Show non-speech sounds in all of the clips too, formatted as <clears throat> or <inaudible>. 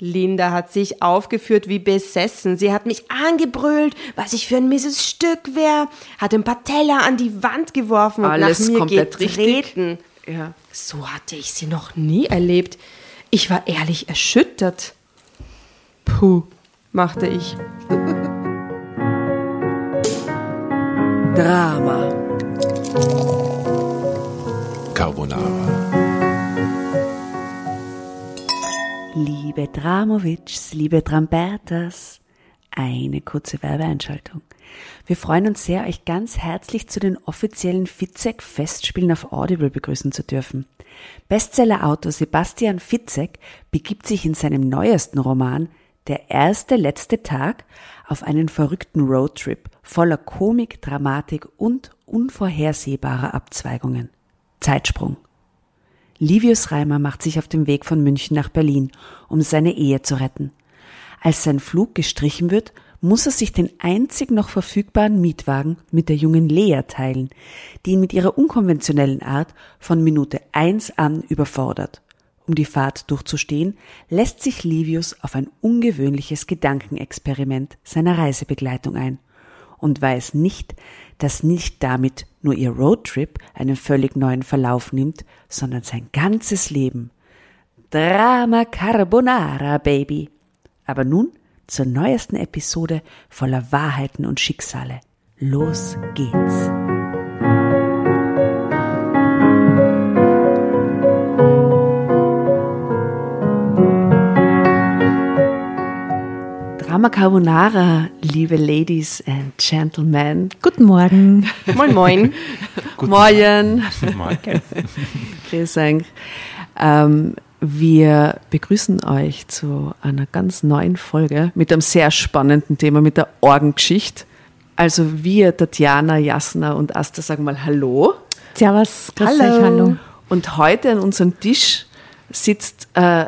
Linda hat sich aufgeführt wie besessen. Sie hat mich angebrüllt, was ich für ein mieses Stück wäre, hat ein paar Teller an die Wand geworfen und Alles nach mir komplett getreten. Ja. So hatte ich sie noch nie erlebt. Ich war ehrlich erschüttert. Puh, machte ich. Drama. Carbonara. Liebe Dramovics, liebe Drambertas, eine kurze Werbeeinschaltung. Wir freuen uns sehr, euch ganz herzlich zu den offiziellen Fitzek-Festspielen auf Audible begrüßen zu dürfen. Bestsellerautor Sebastian Fitzek begibt sich in seinem neuesten Roman Der erste letzte Tag auf einen verrückten Roadtrip voller Komik, Dramatik und unvorhersehbarer Abzweigungen. Zeitsprung. Livius Reimer macht sich auf den Weg von München nach Berlin, um seine Ehe zu retten. Als sein Flug gestrichen wird, muss er sich den einzig noch verfügbaren Mietwagen mit der jungen Lea teilen, die ihn mit ihrer unkonventionellen Art von Minute eins an überfordert. Um die Fahrt durchzustehen, lässt sich Livius auf ein ungewöhnliches Gedankenexperiment seiner Reisebegleitung ein und weiß nicht, dass nicht damit nur ihr Roadtrip einen völlig neuen Verlauf nimmt, sondern sein ganzes Leben. Drama Carbonara, Baby. Aber nun zur neuesten Episode voller Wahrheiten und Schicksale. Los geht's. Drama Carbonara, liebe Ladies and Gentlemen. Guten Morgen. Moin, moin. <laughs> Morgen. Morgen. Grüß <laughs> euch. Ähm, wir begrüßen euch zu einer ganz neuen Folge mit einem sehr spannenden Thema, mit der Orgengeschichte. Also wir, Tatjana, Jasna und Asta, sagen mal Hallo. Servus, grüß euch, hallo. Und heute an unserem Tisch sitzt äh,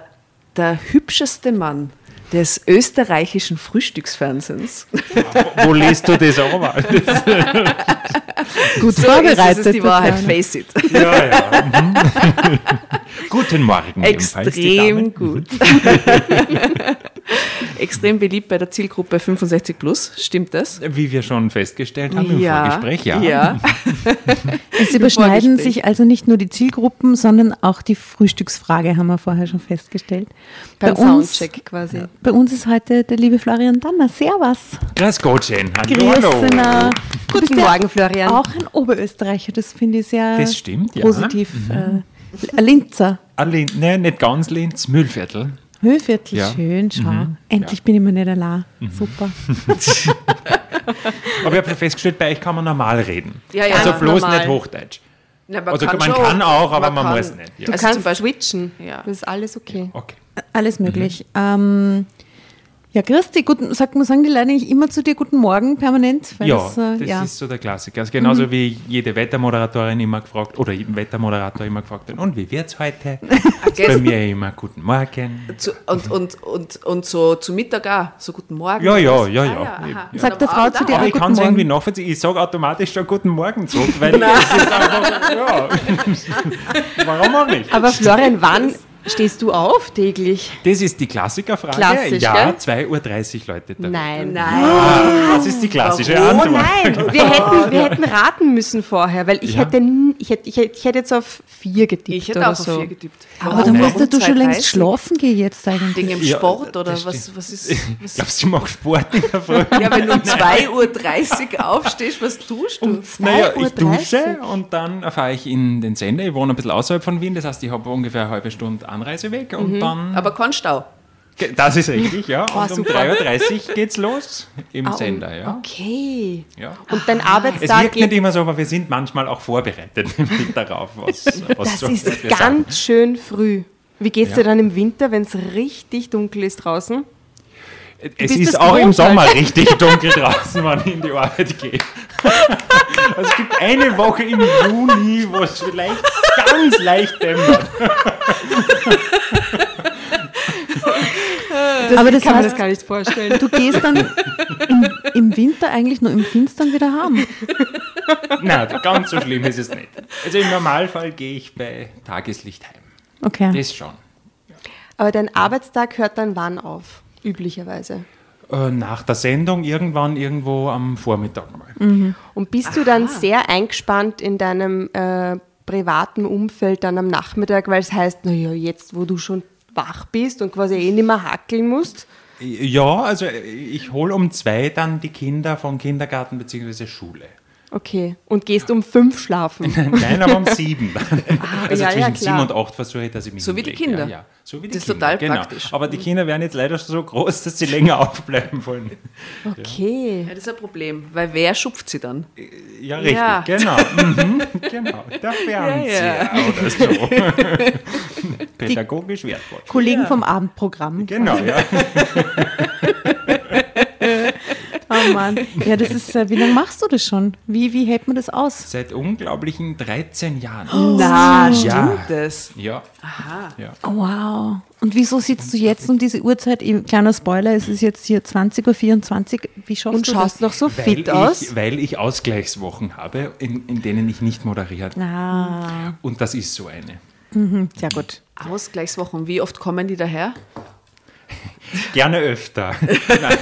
der hübscheste Mann des österreichischen Frühstücksfernsehens. Wo liest du das auch mal? <laughs> Gut So vorbereitet. ist es, die Wahrheit, face it. Ja, ja. Mhm. <laughs> Guten Morgen. Extrem gut. <laughs> Extrem beliebt bei der Zielgruppe 65 plus, stimmt das? Wie wir schon festgestellt haben im Vorgespräch, ja. ja. Es überschneiden sich also nicht nur die Zielgruppen, sondern auch die Frühstücksfrage, haben wir vorher schon festgestellt. Beim bei, uns, Soundcheck quasi. Bei uns ist heute der liebe Florian Danner. Servus. Grüß Gott, schön. Hallo, hallo. Guten ja Morgen, Florian. Auch ein Oberösterreicher, das finde ich sehr Das stimmt, ja. positiv. Äh, ein Linzer. Alle, ne, nicht ganz Linz, Müllviertel. Höhviertel, Ja. schön, schau. Endlich bin ich mir nicht allein. Super. <laughs> Aber ich habe schon festgestellt, bei euch kann man normal reden. Ja, ja, also bloß normal. nicht Hochdeutsch. Na, man Also man schon- kann auch, aber man kann- muss nicht, ja. Du Also kannst zum Beispiel- switchen. Ja. Das ist alles okay. Okay. Alles möglich. Ähm, ja, Christi, guten, sagt man, sagen die Leute nicht immer zu dir Guten Morgen permanent? Weil Ja, das, äh, das ja. ist so der Klassiker. Also genauso wie jede Wettermoderatorin immer gefragt, oder jeden Wettermoderator immer gefragt hat, und wie wird's heute? gell? <laughs> Bei mir immer Guten Morgen. Zu, und, und, und, und so zu Mittag auch, so guten Morgen. Ja, ja, Ah, ja, ja. aha. Ja. Und Sagt der Frau zu dir Aber auch ich kann es irgendwie nachvollziehen. Ich sage automatisch schon Guten Morgen zurück, weil <laughs> es ist einfach, ja. <laughs> Warum auch nicht? Aber Florian, wann stehst du auf täglich? Das ist die Klassikerfrage. Klassisch, ja, gell? 2.30 Uhr läutet der Nein. Nein. Das ist die klassische Warum? Oh Antwort. nein, <laughs> wir hätten, wir hätten raten müssen vorher, weil ich, Ja. hätte, ich, hätte, ich, hätte, ich hätte jetzt auf vier getippt Ich hätte oder auch auf so. vier getippt. Aber dann Nein. musst du schon längst 2,30. schlafen gehen jetzt eigentlich. Wegen dem Ja, Sport oder das was, stimmt. was ist. Was Glaubst du, ich mache Sport in der Früh? ja, wenn du um <laughs> 2.30 Uhr aufstehst, was tust du? Naja, ich 2.30 Uhr. dusche und dann fahre ich in den Sender. Ich wohne ein bisschen außerhalb von Wien, das heißt, ich habe ungefähr eine halbe Stunde Anreiseweg und dann. Aber kein Stau. Das ist richtig, ja. <laughs> Oh, und um super. 3.30 Uhr geht's los im Sender, ja. Okay. ja. Und dein Es Arbeitstag wirkt nicht geht, immer so, aber wir sind manchmal auch vorbereitet <laughs> darauf, was, was das so ist wir sagen. ganz schön früh. Wie geht's Ja. dir dann im Winter, wenn es richtig dunkel ist draußen? Es ist das auch im halt. Sommer richtig dunkel draußen, wenn ich in die Arbeit gehe. Also es gibt eine Woche im Juni, wo es vielleicht ganz leicht dämmert. Aber das kann man heißt, das gar nicht vorstellen. du gehst dann im, im Winter eigentlich nur im Finstern wieder heim. Nein, ganz so schlimm ist es nicht. Also im Normalfall gehe ich bei Tageslicht heim. Okay. Das schon. Aber dein Arbeitstag hört dann wann auf? Üblicherweise. Äh, nach der Sendung irgendwann irgendwo am Vormittag mal. Und bist du dann sehr eingespannt in deinem äh, privaten Umfeld dann am Nachmittag, weil es heißt, naja, jetzt wo du schon wach bist und quasi eh nicht mehr hackeln musst? Ja, also ich hole um zwei dann die Kinder vom Kindergarten bzw. Schule. Okay. Und gehst um fünf schlafen. <laughs> Nein, aber um <laughs> sieben dann. also ja, ja, zwischen klar. sieben und acht versuche ich, dass ich mich So wie die hinlege. Kinder. Ja, ja. So wie die Das ist Kinder, total genau. praktisch. Aber die Kinder werden jetzt leider so groß, dass sie länger <laughs> aufbleiben wollen. Okay. Ja, das ist ein Problem, weil wer schupft sie dann? Ja, richtig, Ja. genau. Mhm, genau. Der Fernseher oder so. Pädagogisch wertvoll. Kollegen vom Abendprogramm. Genau, ja. Oh Mann. Ja, das ist, äh, wie lange machst du das schon? Wie, wie hält man das aus? Seit unglaublichen 13 Jahren. Na, Ja. stimmt das? Ja. ja. Oh, wow. Und wieso sitzt du jetzt um diese Uhrzeit? Kleiner Spoiler, es ist jetzt hier 20.24 Uhr. Wie schaffst Und du schaust das? noch so Weil fit aus? ich, weil ich Ausgleichswochen habe, in, in denen ich nicht moderiere. Ah, Und das ist so eine. sehr gut. Ausgleichswochen, wie oft kommen die daher? Gerne öfter. <laughs> Nein,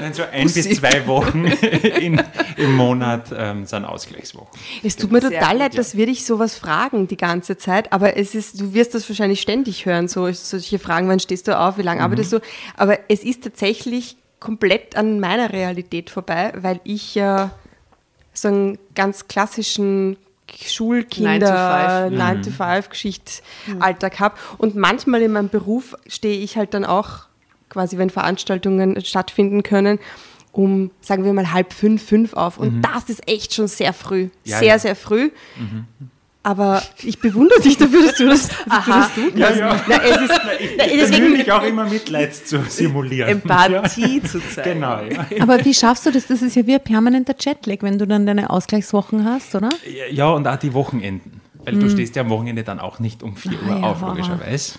Nein, so ein bis zwei Wochen <laughs> in, im Monat ähm, sind Ausgleichswochen. Es tut mir total gut, leid, ja. dass wir dich sowas fragen die ganze Zeit, aber es ist, du wirst das wahrscheinlich ständig hören, so solche Fragen, wann stehst du auf, wie lange arbeitest du, aber es ist tatsächlich komplett an meiner Realität vorbei, weil ich ja so einen ganz klassischen Schulkinder 9 to 5 Geschichtalltag habe und manchmal in meinem Beruf stehe ich halt dann auch quasi, wenn Veranstaltungen stattfinden können, um, sagen wir mal, halb fünf, fünf auf. Und das ist echt schon sehr früh. Ja, sehr, ja. sehr früh. Aber ich bewundere dich dafür, dass du das, <laughs> dass du, das tun Ja, kannst. ja. Na, es ist, Ich na, bemühe deswegen, mich auch immer Mitleid zu <laughs> simulieren. Empathie zu zeigen. Genau, ja. Aber wie schaffst du das? Das ist ja wie ein permanenter Jetlag, wenn du dann deine Ausgleichswochen hast, oder? Ja, und auch die Wochenenden. Weil du stehst ja am Wochenende dann auch nicht um 4 Uhr Ah, ja. auf, logischerweise.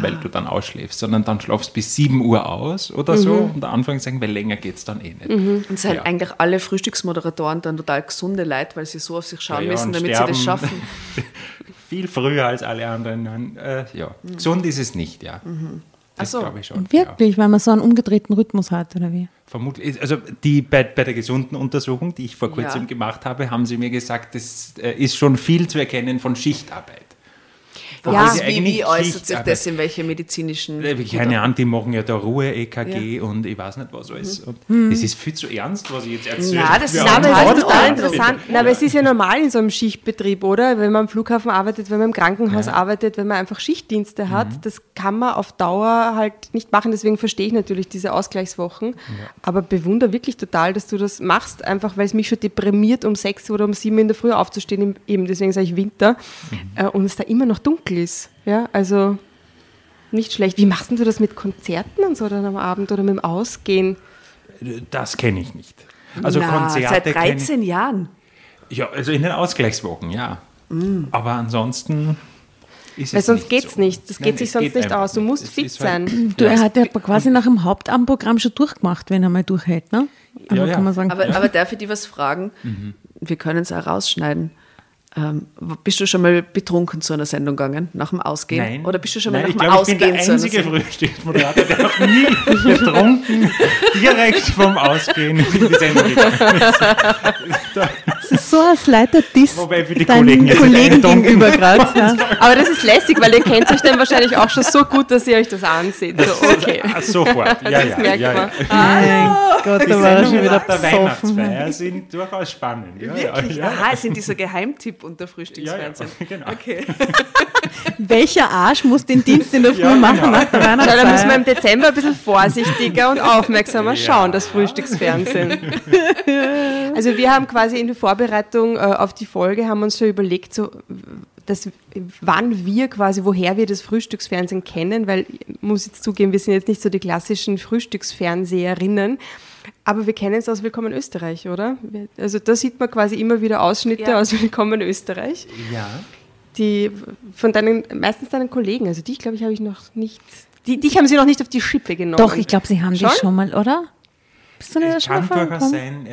Weil du dann ausschläfst, sondern dann schlafst bis 7 Uhr aus oder so. Und anfangs sagen, weil länger geht es dann eh nicht. Und sind Ja. eigentlich alle Frühstücksmoderatoren dann total gesunde Leute, weil sie so auf sich schauen Ja, ja, müssen, damit sie das schaffen. <laughs> Viel früher als alle anderen. Äh, ja, gesund ist es nicht, ja. Das Ach so. glaube ich schon. Ja. Wirklich, weil man so einen umgedrehten Rhythmus hat, oder wie? Vermutlich, also die bei, bei der gesunden Untersuchung, die ich vor kurzem Ja. gemacht habe, haben sie mir gesagt, das äh, ist schon viel zu erkennen von Schichtarbeit. Ja, wie, wie äußert sich das in welche medizinischen... Äh, Keine Ahnung, die machen ja da Ruhe-EKG und ich weiß nicht was alles. Und Das ist viel zu ernst, was ich jetzt erzähle. Na, das ist aber es total interessant. Na, aber es ist ja normal in so einem Schichtbetrieb, oder? Wenn man am Flughafen arbeitet, wenn man im Krankenhaus arbeitet, wenn man einfach Schichtdienste hat, das kann man auf Dauer halt nicht machen. Deswegen verstehe ich natürlich diese Ausgleichswochen. Aber bewundere wirklich total, dass du das machst, einfach weil es mich schon deprimiert, um sechs oder um sieben in der Früh aufzustehen, eben deswegen sage ich Winter, äh, und es da immer noch dunkel ist. Ja, also nicht schlecht. Wie machst du das mit Konzerten und so dann am Abend oder mit dem Ausgehen? Das kenne ich nicht. Also Na, Konzerte seit kenn 13 Jahren. ich, ja, also in den Ausgleichswochen, ja. Aber ansonsten ist Weil es sonst nicht geht's so. nicht. Das geht sich es sonst geht nicht aus. Du musst Es fit halt- sein. <laughs> Du, er hat ja quasi nach dem Hauptabendprogramm schon durchgemacht, wenn er mal durchhält, ne? Also Ja, ja. kann man sagen. Aber, aber darf ich dir was fragen? Mhm. Wir können es auch rausschneiden. Ähm, bist du schon mal betrunken zu einer Sendung gegangen, nach dem Ausgehen? Nein. Oder bist du schon mal Nein, nach ich dem ich bin Ausgehen der zu einer einzige Sendung? Frühstücksmoderator, der noch nie <laughs> betrunken direkt vom Ausgehen in die Sendung gegangen ist. <laughs> Das ist so ein slighter Diss Wobei für die deinen Kollegen jetzt Kollegen gegenüber gerade. Ja. Aber das ist lässig, weil ihr kennt euch dann wahrscheinlich auch schon so gut, dass ihr euch das ansieht. So, <laughs> okay. Ah, Sofort, <laughs> ja, Das ja. merkt ja, man. ja. Mein Gott, da war er schon wieder nach der besoffen. Weihnachtsfeier sind durchaus spannend. Ja, Wirklich? Ja. Aha, es sind dieser Geheimtipp unter Ja, ja, Frühstücksfernsehen. <laughs> genau. Okay. Welcher Arsch muss den Dienst in der Früh Ja, machen genau. nach der Schau, da müssen wir Weihnachtsfeier? im Dezember ein bisschen vorsichtiger und aufmerksamer schauen, das Frühstücksfernsehen. Also wir haben quasi in der Vorbereitung äh, auf die Folge haben uns schon überlegt, so, dass, wann wir quasi, woher wir das Frühstücksfernsehen kennen, weil ich muss jetzt zugeben, wir sind jetzt nicht so die klassischen Frühstücksfernseherinnen, aber wir kennen es aus Willkommen Österreich, oder? Wir- Also da sieht man quasi immer wieder Ausschnitte Ja. aus Willkommen Österreich. ja. Die von deinen, meistens deinen Kollegen, also dich, glaube ich, habe ich noch nicht. Die, dich haben sie noch nicht auf die Schippe genommen. Doch, ich glaube, sie haben Schon? die schon mal, oder? Bist du nicht Es schon kann durchaus sein,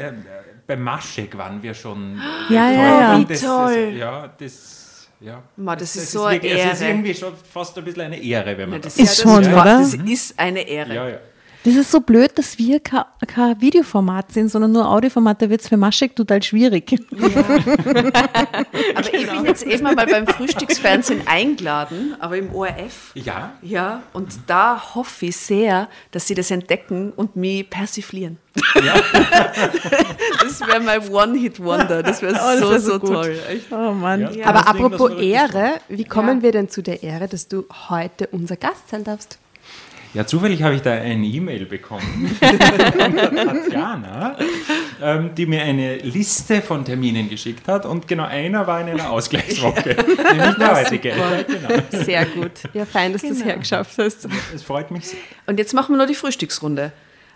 bei Maschek waren wir schon. <gasps> Ja, ja, ja. und Wie das, toll. Das, ja, das Ja. Ma, das Es- ist so eine wirklich- ist Ehre. irgendwie schon fast ein bisschen eine Ehre, wenn man Das das Ist ja, schon, das, oder? Das ist eine Ehre. Ja, ja. Das ist so blöd, dass wir kein, kein Videoformat sind, sondern nur Audioformat. Da wird es für Maschek total schwierig. <laughs> Aber ich bin jetzt eben einmal beim Frühstücksfernsehen eingeladen, aber im ORF. Ja, Ja, und da hoffe ich sehr, dass sie das entdecken und mich persiflieren. <laughs> das wäre mein One-Hit-Wonder. Das wäre <laughs> das so, wär so, so toll. Echt. Oh Mann. Ja. Aber das das apropos Ehre, wie kommen Ja. wir denn zu der Ehre, dass du heute unser Gast sein darfst? Ja, zufällig habe ich da eine E-Mail bekommen von <laughs> der Tatjana, ähm, die mir eine Liste von Terminen geschickt hat und genau einer war in einer <laughs> Ausgleichswoche, nämlich der heutige. Ja, genau. Sehr gut. Ja, fein, dass du es hergeschafft hast. Es freut mich sehr. Und jetzt machen wir noch die Frühstücksrunde.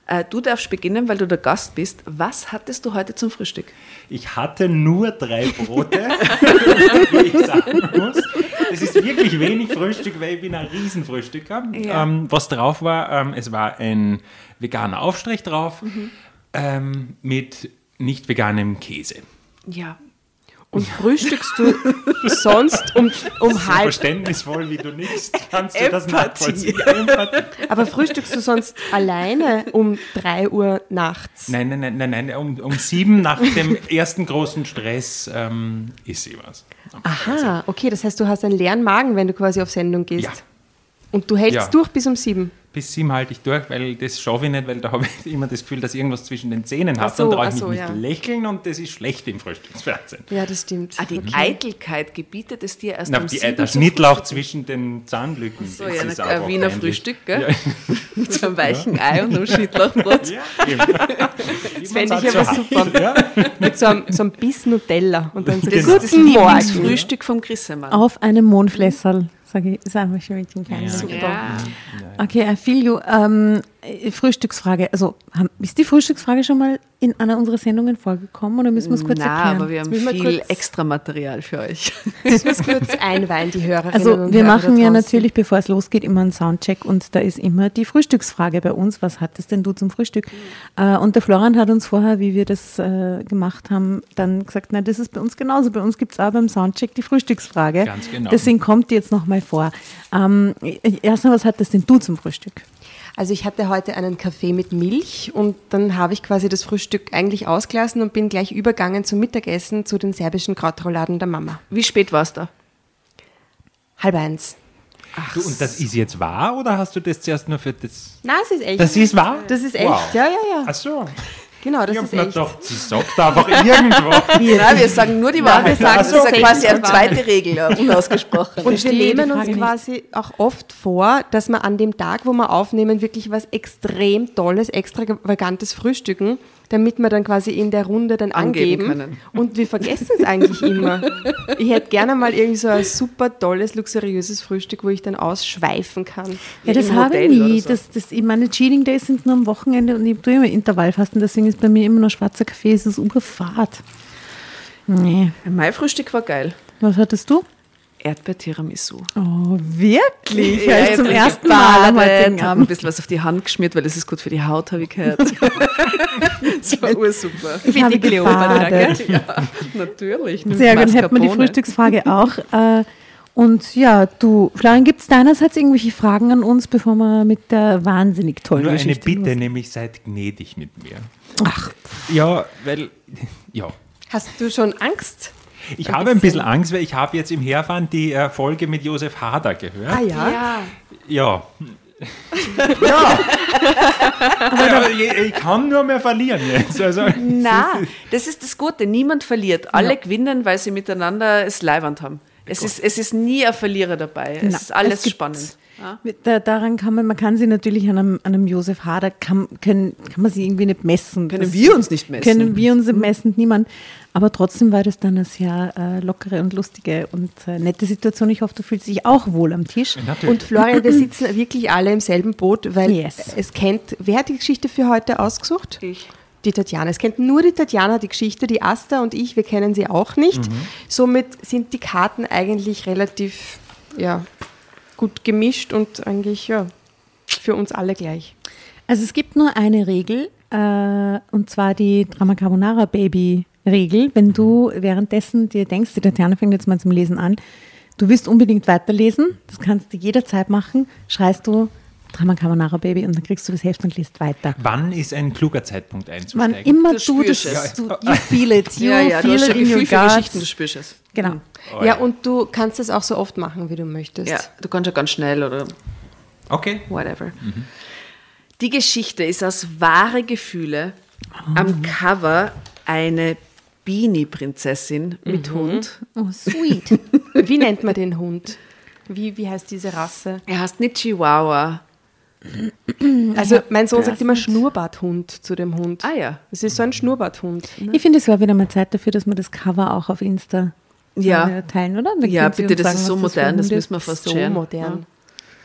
Äh, Du darfst beginnen, weil du der Gast bist. Was hattest du heute zum Frühstück? Ich hatte nur drei Brote, <laughs> wie ich sagen muss. Das ist wirklich wenig Frühstück, weil ich bin ein Riesenfrühstücker. Ja. Ähm, was drauf war, ähm, es war ein veganer Aufstrich drauf ähm, mit nicht veganem Käse. Ja. Und frühstückst du <laughs> sonst um, um So halb, verständnisvoll, wie du nichts kannst du das nachvollziehen. Aber frühstückst du sonst alleine um 3 Uhr nachts? Nein, nein, nein, nein, nein. Um, um sieben nach dem <laughs> ersten großen Stress ähm, ist sie was. Aha, okay, das heißt, du hast einen leeren Magen, wenn du quasi auf Sendung gehst. Ja. Und du hältst Ja. durch bis um sieben. Bis sieben halte ich durch, weil das schaffe ich nicht, weil da habe ich immer das Gefühl, dass ich irgendwas zwischen den Zähnen habe. Ach so, dann traue ich ach mich so, nicht ja. lächeln und das ist schlecht im Frühstücksfernsehen. Ja, das stimmt. Ah, die Eitelkeit gebietet es dir erst Na, um die, sieben der Schnittlauch zwischen den Zahnlücken. So, das ja, ist ein Wiener. Frühstück, gell? Ja, Mit so einem weichen Ei und einem Schnittlauchbrot. ja. <laughs> Das fände ich aber super. Ja. Mit so einem, so einem Biss Nutella und dann so Das Genau. ist das Morgen. Lieblingsfrühstück vom Grissemann. Auf einem Mondflässerl, sage ich, ist einfach schon mit dem kleinen. Ja. Ja. Okay, I feel you. Ähm, äh, Frühstücksfrage. Also, ist die Frühstücksfrage schon mal in einer unserer Sendungen vorgekommen oder müssen wir es kurz Na, erklären? aber wir haben müssen wir viel extra Material für euch. <laughs> Das muss kurz einweihen, die Hörerinnen Also wir Hörer machen ja natürlich, bevor es losgeht, immer einen Soundcheck und da ist immer die Frühstücksfrage bei uns. Was hattest denn du zum Frühstück? Äh, und der Florian hat uns vorher, wie wir das äh, gemacht haben, dann gesagt, na das ist bei uns genauso. Bei uns gibt es auch beim Soundcheck die Frühstücksfrage. Ganz genau. Deswegen kommt die jetzt nochmal vor. Ähm, erstmal, was hattest denn du zum Frühstück? Also ich hatte heute einen Kaffee mit Milch und dann habe ich quasi das Frühstück eigentlich ausgelassen und bin gleich übergangen zum Mittagessen zu den serbischen Krautrouladen der Mama. Wie spät warst du? Halb eins. Du, und das ist jetzt wahr oder hast du das zuerst nur für das? Na, es ist echt. Das ist wahr? Das ist echt, Wow. ja, ja, ja. Ach so. Genau, das ich ist echt. gedacht, sie sagt einfach <laughs> irgendwo. Nein, wir sagen nur die Wahrheit. wir sagen das ist ja quasi eine zweite Regel, ja, unausgesprochen. Und wir nehmen uns Frage nicht. quasi auch oft vor, dass wir an dem Tag, wo wir aufnehmen, wirklich was extrem Tolles, extravagantes frühstücken, damit wir dann quasi in der Runde dann Angeben angeben. können. Und wir vergessen es eigentlich immer. Ich hätte gerne mal irgendwie so ein super tolles, luxuriöses Frühstück, wo ich dann ausschweifen kann. Ja, das habe ich nie. so. Das, das, ich meine, Cheating Days sind nur am Wochenende und ich tue immer Intervallfasten, deswegen ist bei mir immer noch schwarzer Kaffee, es ist urfad. Nee. Mein Frühstück war geil. Was hattest du? Erdbeer-Tiramisu. Oh, wirklich? Ja, ich zum ersten Mal am heutigen hab ein Abend. bisschen was auf die Hand geschmiert, weil das ist gut für die Haut, habe ich gehört. <laughs> das war ursuper. Ich habe gebadet. Ja, natürlich. Sehr gut, hätten wir die. Frühstücksfrage auch. <laughs> Äh, und ja, du, Florian, gibt es deinerseits irgendwelche Fragen an uns, bevor wir mit der wahnsinnig tollen Nur eine Geschichte Bitte, los- nämlich seid gnädig mit mir. Ach, Ja, weil, ja. Hast du schon Angst? Ich habe ein bisschen Angst, weil ich habe jetzt im Herfahren die äh, Folge mit Josef Hader gehört. Ah ja? Ja, Ja. <laughs> <laughs> ja. Aber ich, ich kann nur mehr verlieren jetzt. Also, <laughs> na, das ist das Gute. Niemand verliert. Alle gewinnen, weil sie miteinander es Leiwand haben. Es ist, es ist nie ein Verlierer dabei. Es Na, ist alles es spannend. Ja? der, daran kann man, man kann sie natürlich an einem, an einem Josef Hader, kann, können, kann man sie irgendwie nicht messen. Können Das- wir uns nicht messen. Können wir uns messen, niemand. Aber trotzdem war das dann eine sehr äh, lockere und lustige und äh, nette Situation. Ich hoffe, du fühlst dich auch wohl am Tisch. natürlich. Und Florian, wir sitzen <clears throat> wirklich alle im selben Boot, weil Yes. es kennt, wer hat die Geschichte für heute ausgesucht? Ich. Die Tatjana. Es kennt nur die Tatjana die Geschichte, die Asta und ich, wir kennen sie auch nicht. Somit sind die Karten eigentlich relativ ja, gut gemischt und eigentlich ja, für uns alle gleich. Also es gibt nur eine Regel, äh, und zwar die Drama Carbonara Baby Regel. Wenn du währenddessen dir denkst, die Tatjana fängt jetzt mal zum Lesen an, du willst unbedingt weiterlesen, das kannst du jederzeit machen, schreist du Drama Carbonara Baby und dann kriegst du das Heft und liest weiter. Wann ist ein kluger Zeitpunkt Wann einzusteigen? immer Du du das, spürst es. du, you feel it, you Ja, ja, du feel hast it in your. Geschichten, du spürst es. Genau. Oh, Ja, und du kannst es auch so oft machen, wie du möchtest. Ja, du kannst ja ganz schnell oder Okay. whatever. Die Geschichte ist aus wahre Gefühle am Cover eine Beanie-Prinzessin mit Hund. Oh, sweet. <laughs> Wie nennt man den Hund? Wie, wie heißt diese Rasse? Er heißt nicht Chihuahua. Also mein Sohn sagt immer Schnurrbarthund zu dem Hund. Ah ja. Das ist so ein Schnurrbarthund. Ich finde, es war wieder mal Zeit dafür, dass wir das Cover auch auf Insta Ja. teilen, oder? Da Ja, bitte, das sagen, ist so modern, das Hunde- müssen wir fast So scheren. modern.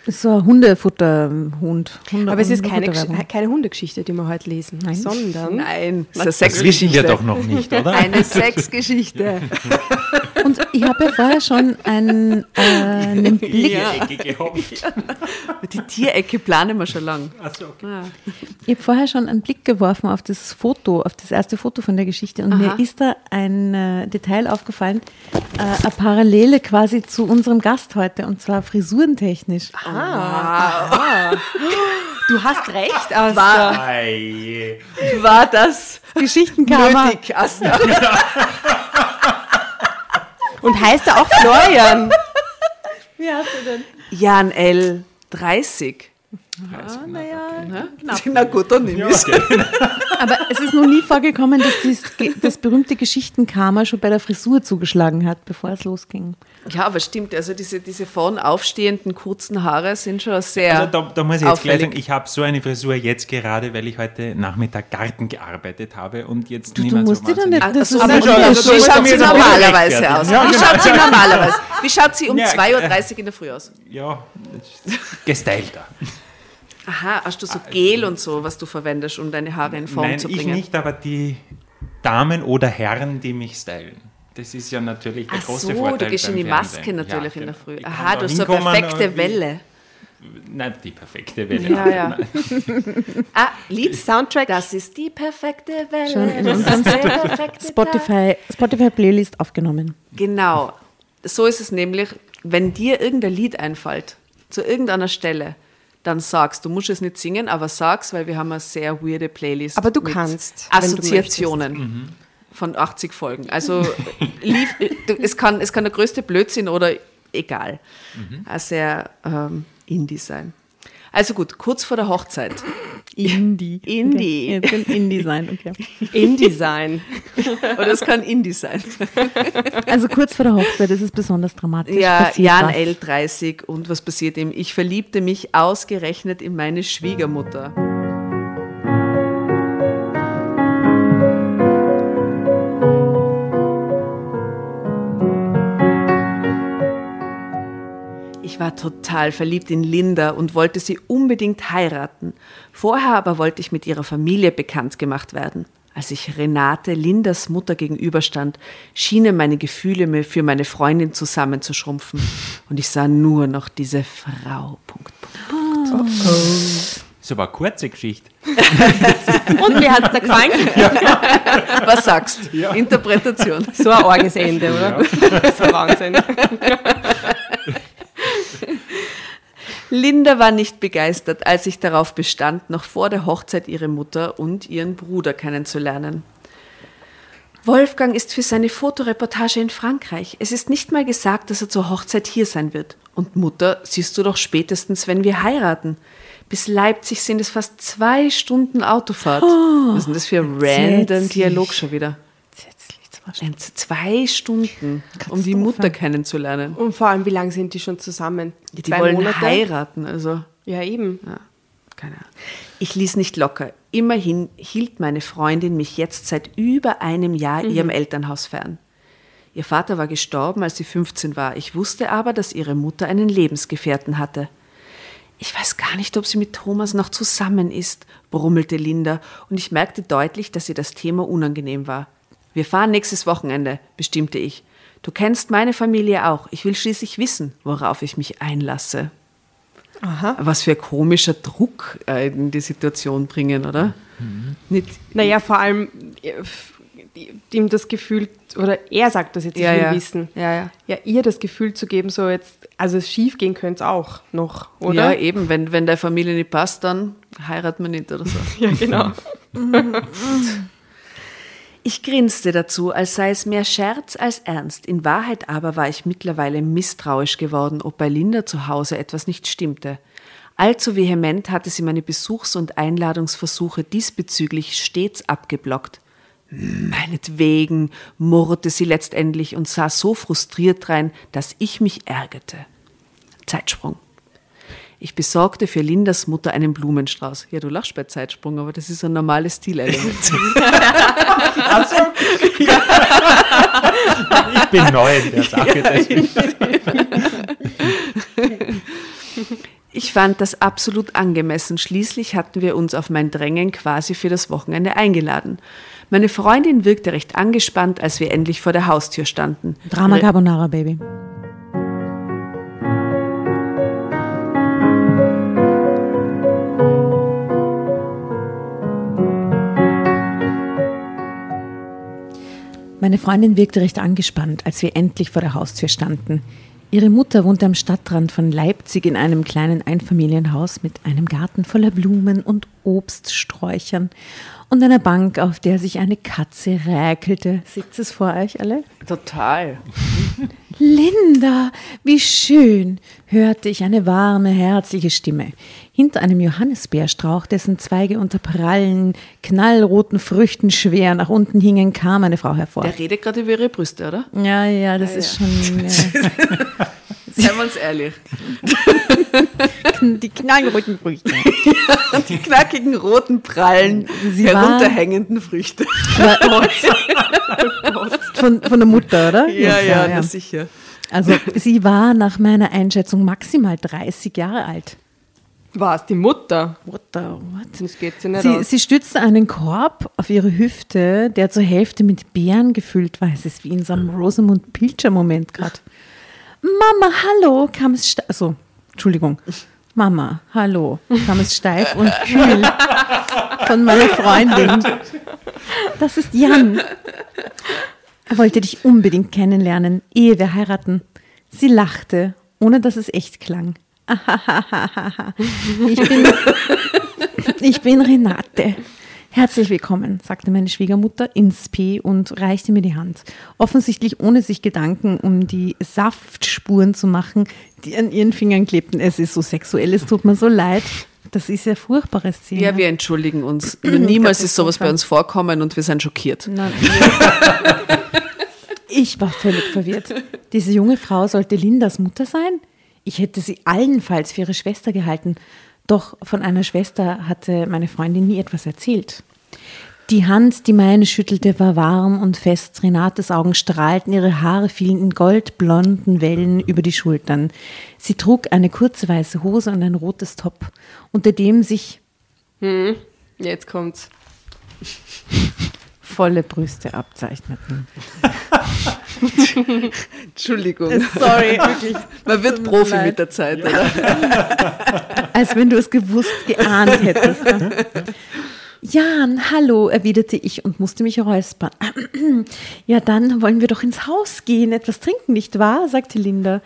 Das ist so ein Hundefutterhund. Hunde Aber es ist keine, keine Hundegeschichte, die wir heute lesen, Nein. sondern Nein, das ist eine Sexgeschichte. wir doch noch nicht, oder? Eine Sexgeschichte. <laughs> Und ich habe ja vorher schon einen, äh, einen Blick, Ecke gehofft. <laughs> Die Tierecke planen wir schon lang. Achso, okay. ich habe vorher schon einen Blick geworfen auf das Foto, auf das erste Foto von der Geschichte und Aha. mir ist da ein äh, Detail aufgefallen, äh, eine Parallele quasi zu unserem Gast heute und zwar frisurentechnisch. Du hast recht, Asta. War, war das Geschichtenkammer. nötig, Asta? Und heißt er auch Florian? Wie hast du denn? Jan L. 30. Ah, Ne? Na gut, dann nehme ich es. Aber es ist noch nie vorgekommen, dass dies, das berühmte Geschichtenkarma schon bei der Frisur zugeschlagen hat, bevor es losging. Ja, aber stimmt, also diese, diese vorn aufstehenden kurzen Haare sind schon sehr Also da, da muss ich jetzt gleich sagen, ich habe so eine Frisur jetzt gerade, weil ich heute Nachmittag Garten gearbeitet habe und jetzt Du, nicht du mehr musst so dann nicht, das Also, ist aber ein also, wie schaut sie normalerweise aus? Ja, Wie schaut sie normalerweise? Wie schaut sie um Ja, 2.30 Uhr in der Früh aus? Ja, gestylter. Aha, hast du so Gel und so, was du verwendest, um deine Haare in Form Nein, zu ich bringen? nicht, aber die Damen oder Herren, die mich stylen. Das ist ja natürlich der Ach große so, Vorteil du gehst in die Maske Fernsehen. natürlich Ja, in der genau. Früh. Ich Aha, du hast so eine perfekte Welle. Nein, die perfekte Welle. Ja, ja. <laughs> Ah, Lied. <laughs> Soundtrack. Das ist die perfekte Welle. Schon in Das unserem. Spotify, Spotify Playlist aufgenommen. Genau. So ist es nämlich, wenn dir irgendein Lied einfällt, zu irgendeiner Stelle, dann sagst, du musst es nicht singen, aber sag's, weil wir haben eine sehr weirde Playlist. Aber du kannst, wenn du Assoziationen von 80 Folgen. Also <laughs> lief, es, kann, es kann der größte Blödsinn oder egal. Ein sehr ähm, Indie sein. Also gut, kurz vor der Hochzeit. Indie. Indie. Okay. Jetzt kann Indie sein, okay. <laughs> InDesign. <laughs> Oder es kann Indie sein. <laughs> Also kurz vor der Hochzeit ist es besonders dramatisch. Ja, Jan was. L. 30 und was passiert ihm? Ich verliebte mich ausgerechnet in meine Schwiegermutter. Ich war total verliebt in Linda und wollte sie unbedingt heiraten. Vorher aber wollte ich mit ihrer Familie bekannt gemacht werden. Als ich Renate, Lindas Mutter, gegenüberstand, schienen meine Gefühle mir für meine Freundin zusammenzuschrumpfen. Und ich sah nur noch diese Frau. Punkt, Punkt. Ist aber eine kurze Geschichte. <laughs> Und wie hat es dir gefallen? Was sagst du? Interpretation. So ein arges Ende, oder? Das <laughs> war Wahnsinn. <laughs> Linda war nicht begeistert, als ich darauf bestand, noch vor der Hochzeit ihre Mutter und ihren Bruder kennenzulernen. Wolfgang ist für seine Fotoreportage in Frankreich. Es ist nicht mal gesagt, dass er zur Hochzeit hier sein wird. Und Mutter siehst du doch spätestens, wenn wir heiraten. Bis Leipzig sind es fast zwei Stunden Autofahrt. Was ist denn das für ein random. Dialog schon wieder? Entsetzlich, zwei Stunden. Stunden, um die. Mutter kennenzulernen. Und vor allem, wie lange sind die schon zusammen? Die Zwei wollen Monate? heiraten, also. Ja, eben. Ja, keine Ahnung. Ich ließ nicht locker. Immerhin hielt meine Freundin mich jetzt seit über einem Jahr ihrem Elternhaus fern. Ihr Vater war gestorben, als sie 15 war. Ich wusste aber, dass ihre Mutter einen Lebensgefährten hatte. Ich weiß gar nicht, ob sie mit Thomas noch zusammen ist, brummelte Linda, und ich merkte deutlich, dass ihr das Thema unangenehm war. Wir fahren nächstes Wochenende, bestimmte ich. Du kennst meine Familie auch. Ich will schließlich wissen, worauf ich mich einlasse. Aha. Was für ein komischer Druck äh, in die Situation bringen, oder? Nicht, Naja, vor allem, äh, ihm das Gefühl, oder er sagt das jetzt, ich Ja, will ja. wissen. Ja, ja. Ja, ihr das Gefühl zu geben, so jetzt, also schief gehen könnte es auch noch, oder? Ja, eben, wenn, wenn der Familie nicht passt, dann heiratet man nicht oder so. <laughs> Ja, genau. <laughs> Ich grinste dazu, als sei es mehr Scherz als Ernst. In Wahrheit aber war ich mittlerweile misstrauisch geworden, ob bei Linda zu Hause etwas nicht stimmte. Allzu vehement hatte sie meine Besuchs- und Einladungsversuche diesbezüglich stets abgeblockt. Meinetwegen, murrte sie letztendlich und sah so frustriert drein, dass ich mich ärgerte. Zeitsprung. Ich besorgte für Lindas Mutter einen Blumenstrauß. Ja, du lachst bei Zeitsprung, aber das ist ein normales Stilelement. Ich bin neu in der Sache. Ich fand das absolut angemessen. Schließlich hatten wir uns auf mein Drängen quasi für das Wochenende eingeladen. Meine Freundin wirkte recht angespannt, als wir endlich vor der Haustür standen. Drama Carbonara, Baby. Meine Freundin wirkte recht angespannt, als wir endlich vor der Haustür standen. Ihre Mutter wohnte am Stadtrand von Leipzig in einem kleinen Einfamilienhaus mit einem Garten voller Blumen und Obststräuchern und einer Bank, auf der sich eine Katze räkelte. Seht es vor euch alle? Total. Linda, wie schön, hörte ich eine warme, herzliche Stimme. Hinter einem Johannisbeerstrauch, dessen Zweige unter prallen, knallroten Früchten schwer nach unten hingen, kam eine Frau hervor. Der redet gerade über ihre Brüste, oder? Ja, ja, das ist schon ja, <laughs> Seien wir uns ehrlich. <laughs> die knallroten Früchte. <laughs> Die knackigen, roten, prallen, Sie herunterhängenden Früchte. Von, von der Mutter, oder? Ja, ja, na sicher. Also sie war nach meiner Einschätzung maximal 30 Jahre alt. War es die Mutter? Mutter, what? Das geht sie nicht Sie, aus. sie stützte einen Korb auf ihre Hüfte, der zur Hälfte mit Beeren gefüllt war. Es ist wie in so einem Rosamund Pilcher-Moment gerade. Mama, hallo, kam es steif. Also, Entschuldigung. Mama, hallo, kam es steif und kühl von meiner Freundin. Das ist Jan. Er wollte dich unbedingt kennenlernen, ehe wir heiraten. Sie lachte, ohne dass es echt klang. <laughs> Ich bin, ich bin Renate. Herzlich willkommen, sagte meine Schwiegermutter ins P und reichte mir die Hand. Offensichtlich ohne sich Gedanken um die Saftspuren zu machen, die an ihren Fingern klebten. Es ist so sexuell, es tut mir so leid. Das ist ja furchtbare Szene. Ja, wir entschuldigen uns. Niemals ist sowas bei uns vorkommen und wir sind schockiert. Nein. Ich war völlig verwirrt. Diese junge Frau sollte Lindas Mutter sein? Ich hätte sie allenfalls für ihre Schwester gehalten. Doch von einer Schwester hatte meine Freundin nie etwas erzählt. Die Hand, die meine schüttelte, war warm und fest. Renates Augen strahlten, ihre Haare fielen in goldblonden Wellen über die Schultern. Sie trug eine kurze weiße Hose und ein rotes Top, unter dem sich Jetzt kommt's. Volle Brüste abzeichneten. <laughs> Entschuldigung. Sorry, <laughs> wirklich. Man wird Profi leid. mit der Zeit, oder? <laughs> Als wenn du es gewusst, geahnt hättest. ne? Jan, hallo, erwiderte ich und musste mich räuspern. <clears throat> Ja, dann wollen wir doch ins Haus gehen, etwas trinken, nicht wahr? sagte Linda.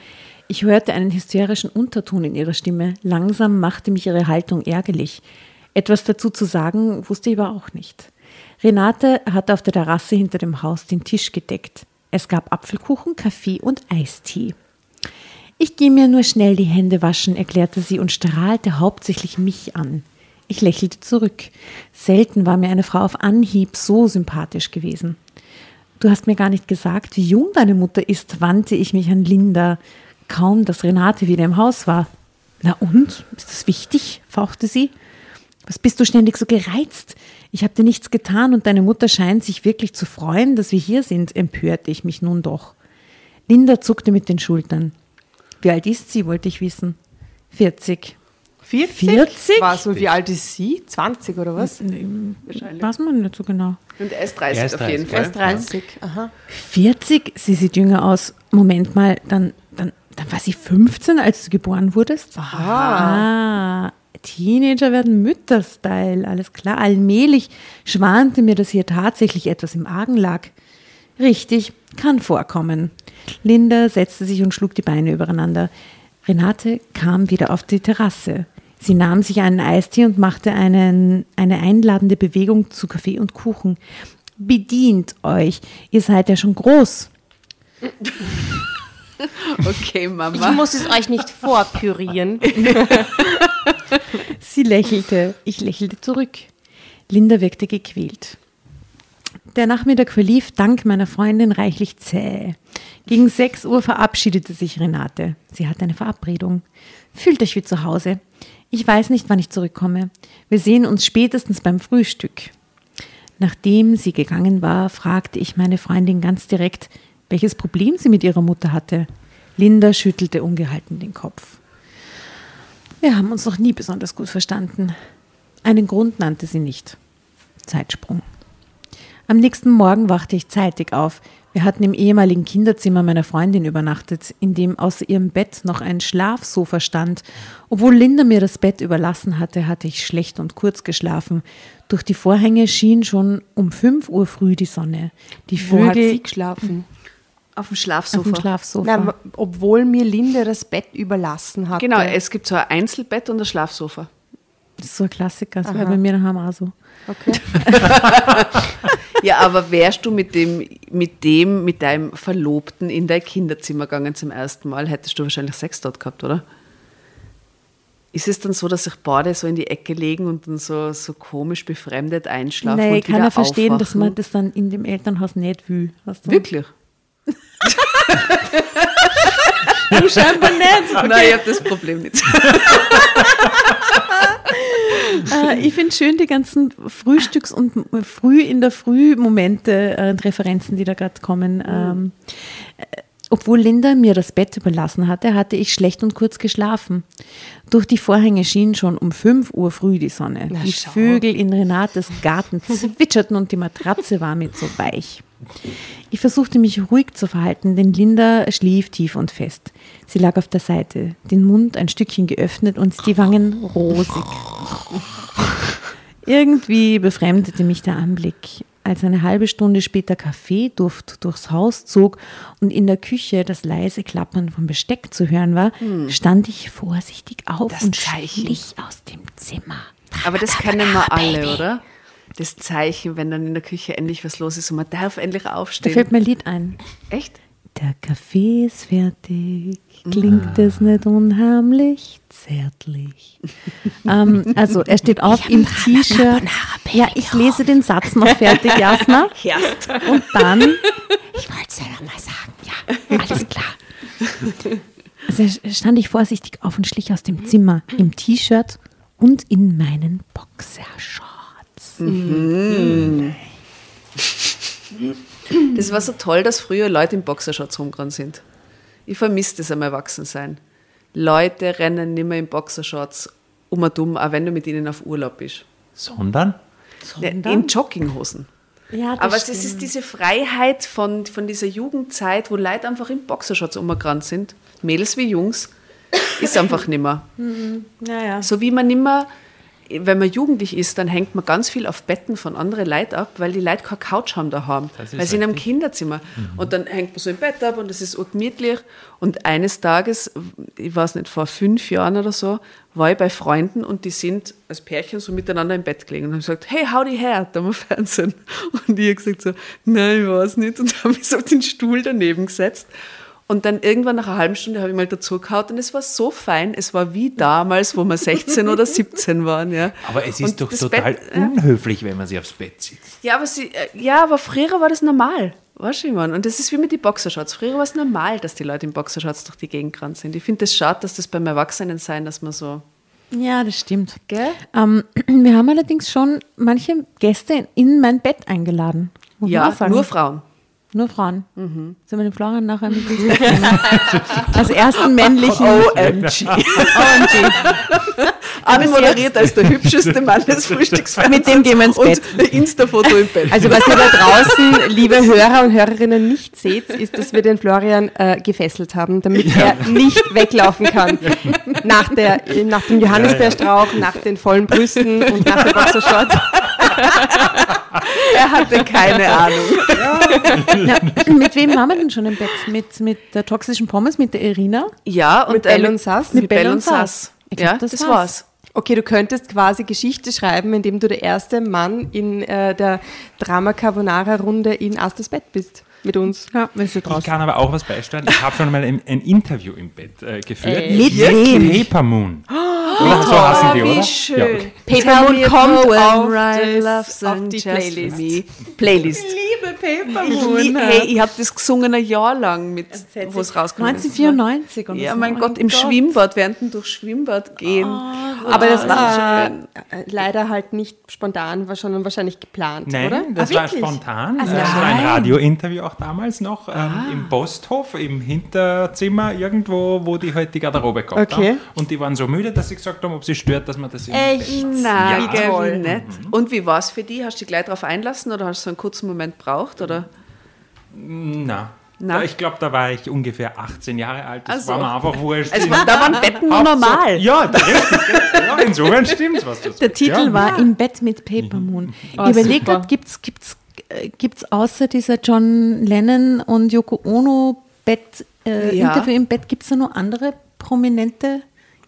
Ich hörte einen hysterischen Unterton in ihrer Stimme. Langsam machte mich ihre Haltung ärgerlich. Etwas dazu zu sagen, wusste ich aber auch nicht. Renate hatte auf der Terrasse hinter dem Haus den Tisch gedeckt. Es gab Apfelkuchen, Kaffee und Eistee. Ich gehe mir nur schnell die Hände waschen, erklärte sie und strahlte hauptsächlich mich an. Ich lächelte zurück. Selten war mir eine Frau auf Anhieb so sympathisch gewesen. Du hast mir gar nicht gesagt, wie jung deine Mutter ist, wandte ich mich an Linda. Kaum, dass Renate wieder im Haus war. Na und? Ist das wichtig? fauchte sie. Was bist du ständig so gereizt? Ich habe dir nichts getan und deine Mutter scheint sich wirklich zu freuen, dass wir hier sind, empörte ich mich nun doch. Linda zuckte mit den Schultern. Wie alt ist sie, wollte ich wissen. 40. 40? 40? Was? Und wie alt ist sie? 20 oder was? Weiß man nicht so genau. Und er ist 30 Er ist auf jeden 30, Fall. Erst 30. Aha. 40? Sie sieht jünger aus. Moment mal, dann, dann, dann war sie 15, als du geboren wurdest? Ah, Teenager werden Mütter-Style, alles klar. Allmählich schwante mir, dass hier tatsächlich etwas im Argen lag. Richtig, kann vorkommen. Linda setzte sich und schlug die Beine übereinander. Renate kam wieder auf die Terrasse. Sie nahm sich einen Eistee und machte einen, eine einladende Bewegung zu Kaffee und Kuchen. Bedient euch, ihr seid ja schon groß. <laughs> <laughs> Okay, Ich Mama. muss es euch nicht vorpürieren. <laughs> Sie lächelte, ich lächelte zurück. Linda wirkte gequält. Der Nachmittag verlief dank meiner Freundin reichlich zäh. Gegen 6 Uhr verabschiedete sich Renate. Sie hatte eine Verabredung. Fühlt euch wie zu Hause. Ich weiß nicht, wann ich zurückkomme. Wir sehen uns spätestens beim Frühstück. Nachdem sie gegangen war, fragte ich meine Freundin ganz direkt, welches Problem sie mit ihrer Mutter hatte. Linda schüttelte ungehalten den Kopf. Wir haben uns noch nie besonders gut verstanden. Einen Grund nannte sie nicht. Zeitsprung. Am nächsten Morgen wachte ich zeitig auf. Wir hatten im ehemaligen Kinderzimmer meiner Freundin übernachtet, in dem außer ihrem Bett noch ein Schlafsofa stand. Obwohl Linda mir das Bett überlassen hatte, hatte ich schlecht und kurz geschlafen. Durch die Vorhänge schien schon um 5 Uhr früh die Sonne. Die Wo hat Vögel sie geschlafen? Auf dem auf Schlafsofa. dem Schlafsofa. Na, obwohl mir Linde das Bett überlassen hatte. Genau, es gibt so ein Einzelbett und ein Schlafsofa. das ist so ein Klassiker. Das war bei mir daheim auch so. Okay. <laughs> Ja, aber wärst du mit dem, mit dem, mit deinem Verlobten in dein Kinderzimmer gegangen zum ersten Mal, hättest du wahrscheinlich Sex dort gehabt, oder? Ist es dann so, dass sich beide so in die Ecke legen und dann so, so komisch befremdet einschlafen Nein, und kann er verstehen, dass aufwachen? man das dann in dem Elternhaus nicht will. Wirklich? Du scheinbar nicht. Nein, ich habe das Problem nicht. <laughs> Äh, ich finde schön die ganzen Frühstücks- und m- früh in der Früh-Momente äh, und Referenzen, die da gerade kommen. Ähm, äh, obwohl Linda mir das Bett überlassen hatte, hatte ich schlecht und kurz geschlafen. Durch die Vorhänge schien schon um 5 Uhr früh die Sonne. Na, die schau. Vögel in Renates Garten <laughs> zwitscherten und die Matratze war mir so weich. Ich versuchte mich ruhig zu verhalten, denn Linda schlief tief und fest. Sie lag auf der Seite, den Mund ein Stückchen geöffnet und die Wangen rosig. <laughs> Irgendwie befremdete mich der Anblick. Als eine halbe Stunde später Kaffeeduft durchs Haus zog und in der Küche das leise Klappern vom Besteck zu hören war, stand ich vorsichtig auf Das und Zeichen. schlich aus dem Zimmer. Aber das kennen wir alle, oder? Das Zeichen, wenn dann in der Küche endlich was los ist und man darf endlich Da aufstehen. fällt mir ein Lied ein. Echt? Der Kaffee ist fertig, klingt es nicht unheimlich zärtlich. <laughs> ähm, also er steht auf im T-Shirt. Ja, ich lese den Satz noch fertig, Jasna. <laughs> Erst. Und dann, Ich wollte es ja noch mal sagen. Ja, alles klar. also stand ich vorsichtig auf und schlich aus dem Zimmer im T-Shirt und in meinen Boxershorts. <laughs> Das war so toll, dass früher Leute in Boxershorts rumgerannt sind. Ich vermisse das am Erwachsensein. Leute rennen nicht mehr in Boxershorts um und um, auch wenn du mit ihnen auf Urlaub bist. Sondern? In Jogginghosen. Ja, das Aber es stimmt. ist diese Freiheit von, von dieser Jugendzeit, wo Leute einfach in Boxershorts umgerannt sind, Mädels wie Jungs, ist einfach nimmer. Naja. So wie man nimmer, wenn man jugendlich ist, dann hängt man ganz viel auf Betten von anderen Leuten ab, weil die Leute keine Couch haben daheim. Weil sie in einem. Kinderzimmer. Und dann hängt man so im Bett ab und das ist urgemütlich. Und eines Tages, ich weiß nicht, vor fünf Jahren oder so, war ich bei Freunden und die sind als Pärchen so miteinander im Bett gelegen und haben gesagt, hey, die her, da am Fernsehen. <laughs> Und ich habe gesagt so, nein, ich weiß nicht. Und <laughs> habe mich so auf den Stuhl daneben gesetzt. Und dann irgendwann nach einer halben Stunde habe ich mal dazu gehauen und es war so fein. Es war wie damals, wo wir 16 oder 17 waren. Ja. Aber es ist Und doch total Bett, unhöflich, wenn man sich aufs Bett zieht. ja, aber sie, äh, ja, aber früher war das normal. Weißt du, ich meine? Und das ist wie mit den Boxershorts. Früher war es normal, dass die Leute in Boxershorts durch die Gegend gerannt sind. Ich finde es das schade, dass das beim Erwachsenen sein, dass man so. Ja, das stimmt. Gell? Ähm, wir haben allerdings schon manche Gäste in mein Bett eingeladen. Ja, nur Frauen. Nur Frauen. Sollen wir den Florian nachher mit? <laughs> Als ersten männlichen. OMG. OMG. <laughs> Anmoderiert als der hübscheste Mann des <laughs> Frühstücksfernsehens. Mit dem gehen wir ins Bett. Insta-Foto im Bett. Also was ihr da draußen, liebe Hörer und Hörerinnen, nicht seht, ist, dass wir den Florian äh, gefesselt haben, damit er nicht weglaufen kann. Nach, der, nach dem Johannisbeerstrauch, nach den vollen Brüsten und nach der Boxershort. <laughs> er hatte keine Ahnung. Ja, mit wem waren wir denn schon im Bett? Mit, mit der toxischen Pommes, mit der Irina? Ja, und Mit Bell und Sass? Mit Bell und Sass. Ja, das das, war's. war's. Okay, du könntest quasi Geschichte schreiben, indem du der erste Mann in äh, der Drama Carbonara Runde in Astas Bett bist mit uns. Ja, wenn du Ich kann aber auch was beisteuern. Ich habe schon mal ein, ein Interview im Bett äh, geführt. Ey. Mit wem? Paper Moon. oder? So heißen die, wie oder? schön. Ja, okay. Paper Moon kommt auf, Ryan das, auf die Playlist. me. Playlist. liebe Paper Ich lieb, hey, ich habe das gesungen ein Jahr lang, mit, wo es rausgekommen ist. 1994 und Ja, so. mein Oh Gott, im Schwimmbad, während wir durch Schwimmbad gehen. Aber das war schön. äh, leider halt nicht spontan, war schon wahrscheinlich geplant, Nein, oder? das Ah, war spontan. Also das war ein. Radiointerview auch damals noch ähm, Ah. im Posthof, im Hinterzimmer irgendwo, wo die halt die Garderobe gehabt Okay. haben. Und die waren so müde, dass sie gesagt haben, ob sie stört, dass man das im Echt? Bett- Nein, Ja. Toll. wie nett. Und wie war es für dich? Hast du dich gleich darauf einlassen oder hast du einen kurzen Moment gebraucht? Oder? Na. Na? Ich glaube, da war ich ungefähr 18 Jahre alt. Das so. war mir einfach wurscht. Also, da waren Betten nur normal. Ja, richtig. ja, insofern stimmt's, was du sagst. Der Titel ja. war Im Bett mit Paper Moon. Oh, ich überlege super. Gibt es außer dieser John Lennon und Yoko Ono Bett, äh, Ja. Interview im Bett, gibt es da noch andere prominente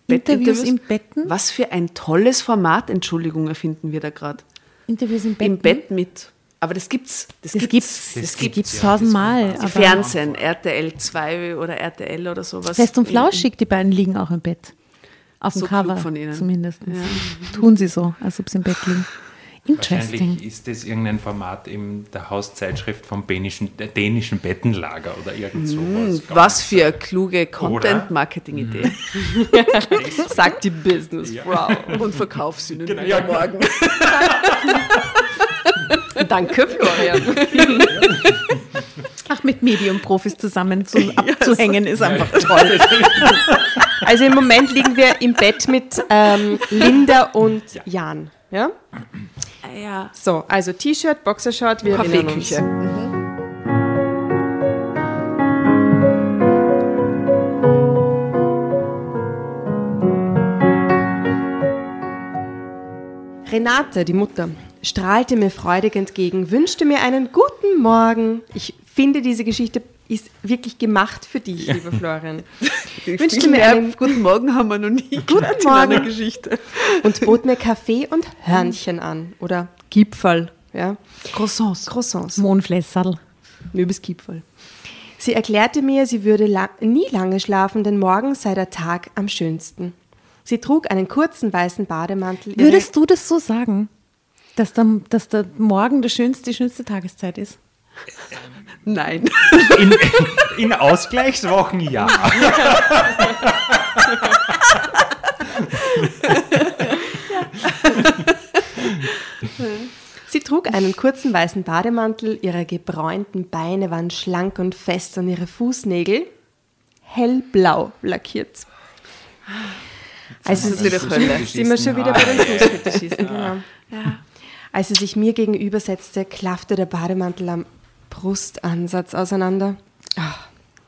Interviews Bettinterviews? im Betten? Was für ein tolles Format, Entschuldigung, erfinden wir da gerade. Interviews im Betten? Im Bett mit. Aber das gibt's. Das, Das gibt's. Das das gibt's, gibt's ja, tausendmal. Fernsehen, RTL 2 oder RTL oder sowas. Fest und flauschig, die beiden liegen auch im Bett. Auf dem So klug Cover von ihnen. zumindest. Tun sie so, als ob sie im Bett liegen. Interesting. Wahrscheinlich ist das irgendein Format in der Hauszeitschrift vom dänischen, der dänischen Bettenlager oder irgend sowas. Hm, Was für eine kluge Content-Marketing-Idee. <laughs> Sagt die Businessfrau. Und verkauf sie ihnen Genau, ja. morgen. <laughs> Danke, Florian. Ach, mit Medium-Profis zusammen zu, <laughs> abzuhängen ist einfach toll. Also im Moment liegen wir im Bett mit ähm, Linda und Jan. Ja? Ja. So, also T-Shirt, Boxershort, wir. Kaffeeküche. Renate, die Mutter, strahlte mir freudig entgegen, wünschte mir einen guten Morgen. Ich finde, diese Geschichte ist wirklich gemacht für dich, lieber Florian. <laughs> wünschte Viel mir einen guten Morgen haben wir noch nie in Morgen. einer Geschichte. und bot mir Kaffee und Hörnchen an. Oder Gipfel. Ja? Croissants. Croissants. Mondflässal. Übelst Gipfel. Sie erklärte mir, sie würde la nie lange schlafen, denn morgen sei der Tag am schönsten. Sie trug einen kurzen weißen Bademantel. Würdest du das so sagen, dass der, dass der Morgen der schönste, die schönste Tageszeit ist? Nein. In, in Ausgleichswochen ja. Sie trug einen kurzen weißen Bademantel, ihre gebräunten Beine waren schlank und fest und ihre Fußnägel hellblau lackiert. Also Das ist wieder Hölle. sind wir schon wieder bei den Fußfetischisten, genau. Als sie sich mir gegenüber setzte, klaffte der Bademantel am Brustansatz auseinander. Ah,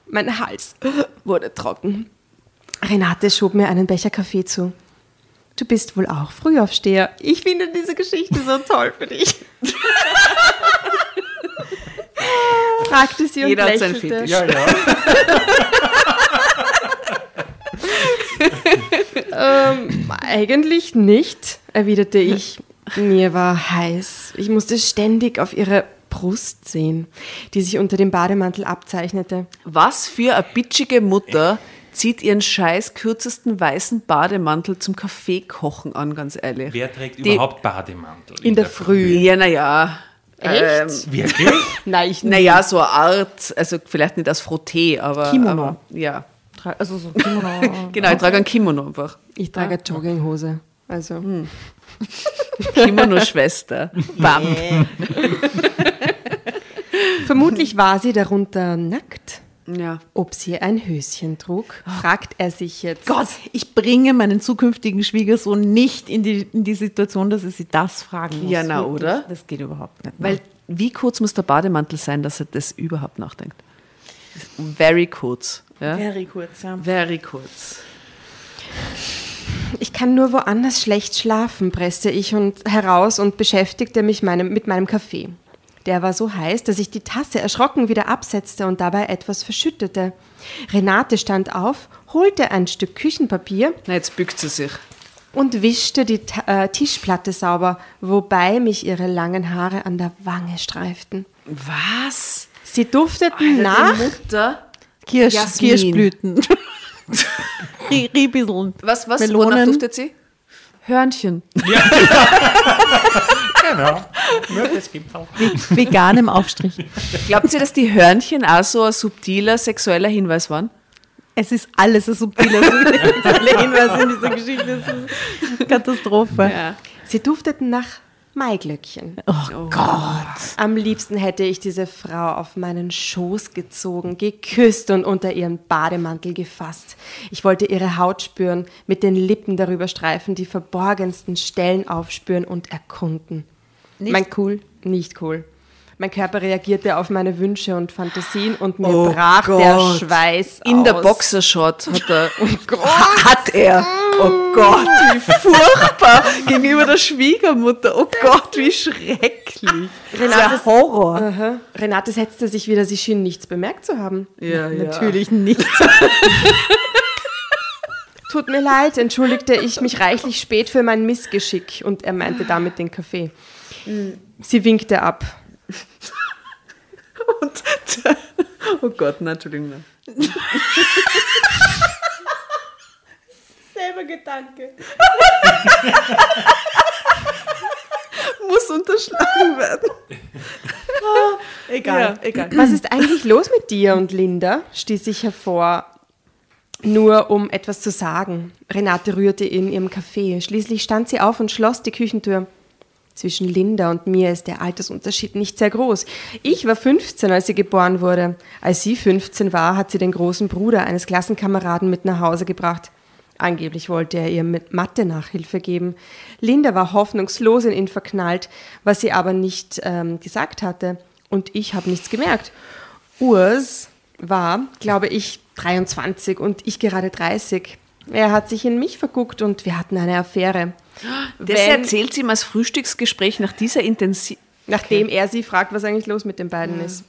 mein Hals <laughs> wurde trocken. Renate schob mir einen Becher Kaffee zu. Du bist wohl auch Frühaufsteher. Ich finde diese Geschichte so toll für dich. <laughs> Fragte sie und Jeder hat seinen lächelte. Fetisch. Ja, ja. <laughs> Ähm, eigentlich nicht, erwiderte ich. Mir war heiß. Ich musste ständig auf ihre Brust sehen, die sich unter dem Bademantel abzeichnete. Was für eine bitchige Mutter zieht ihren scheiß kürzesten weißen Bademantel zum Kaffeekochen an, ganz ehrlich. Wer trägt Die- überhaupt Bademantel? In der Früh. Ja, naja. Echt? Wirklich? <laughs> Nein, ich Naja, so eine Art, also vielleicht nicht als Frotté, aber. Kimono. Aber, ja. Also so Kimono. <laughs> Genau, ich trage ein Kimono einfach. Ich trage eine Jogginghose. Also, <laughs> Kimono-Schwester. Bam. Vermutlich war sie darunter nackt. Ja. Ob sie ein Höschen trug, fragt er sich jetzt. Gott, ich bringe meinen zukünftigen Schwiegersohn nicht in die, in die Situation, dass er sie das fragen muss. Ja, na, oder? Das geht überhaupt nicht. Weil, wie kurz muss der Bademantel sein, dass er das überhaupt nachdenkt? Very kurz. Ja? Very kurz, ja. Very kurz. Ich kann nur woanders schlecht schlafen, presste ich und heraus und beschäftigte mich meinem, mit meinem Kaffee. Der war so heiß, dass ich die Tasse erschrocken wieder absetzte und dabei etwas verschüttete. Renate stand auf, holte ein Stück Küchenpapier Na, jetzt bückt sie sich. und wischte die Ta äh, Tischplatte sauber, wobei mich ihre langen Haare an der Wange streiften. Was? Sie dufteten Alter, nach Mutter. Kirsch, Jasmin. Kirschblüten. <laughs> Riebiseln. Was, was? Melonen. Duftet sie? Hörnchen. <laughs> Genau. Nur das gibt's auch. Veganem Aufstrich. Glaubt ihr, dass die Hörnchen auch so ein subtiler sexueller Hinweis waren? Es ist alles ein subtiler <laughs> sexueller Hinweis in dieser Geschichte. Das ist eine Katastrophe. Sie dufteten nach Maiglöckchen. Oh, Gott. Am liebsten hätte ich diese Frau auf meinen Schoß gezogen, geküsst und unter ihren Bademantel gefasst. Ich wollte ihre Haut spüren, mit den Lippen darüber streifen, die verborgensten Stellen aufspüren und erkunden. Mein cool, nicht cool. Mein Körper reagierte auf meine Wünsche und Fantasien und mir Oh brach der Gott. Schweiß In aus. der Boxershot hat er. <laughs> <laughs> Ha- hat er. Oh Gott, wie furchtbar. Gegenüber der Schwiegermutter. Oh Gott, wie schrecklich. Renate, Horror. Aha. Renate setzte sich wieder, sie schien nichts bemerkt zu haben. Ja, ja. Natürlich nicht. <laughs> Tut mir leid, entschuldigte ich mich reichlich spät für mein Missgeschick und er meinte damit den Kaffee. Sie winkte ab. <laughs> Und, oh Gott, nein, Entschuldigung. Nein. <laughs> Selber Gedanke. <laughs> Muss unterschlagen werden. Egal, Ja. egal. Was ist eigentlich los mit dir und Linda? stieß ich hervor, nur um etwas zu sagen. Renate rührte in ihrem Kaffee. Schließlich stand sie auf und schloss die Küchentür. Zwischen Linda und mir ist der Altersunterschied nicht sehr groß. Ich war 15, als sie geboren wurde. Als sie 15 war, hat sie den großen Bruder eines Klassenkameraden mit nach Hause gebracht. Angeblich wollte er ihr mit Mathe Nachhilfe geben. Linda war hoffnungslos in ihn verknallt, was sie aber nicht ähm, gesagt hatte. Und ich habe nichts gemerkt. Urs war, glaube ich, 23 und ich gerade 30. Er hat sich in mich verguckt und wir hatten eine Affäre. Das Wenn- erzählt sie ihm als Frühstücksgespräch nach dieser Intensi Nachdem er sie fragt, was eigentlich los mit den beiden ist.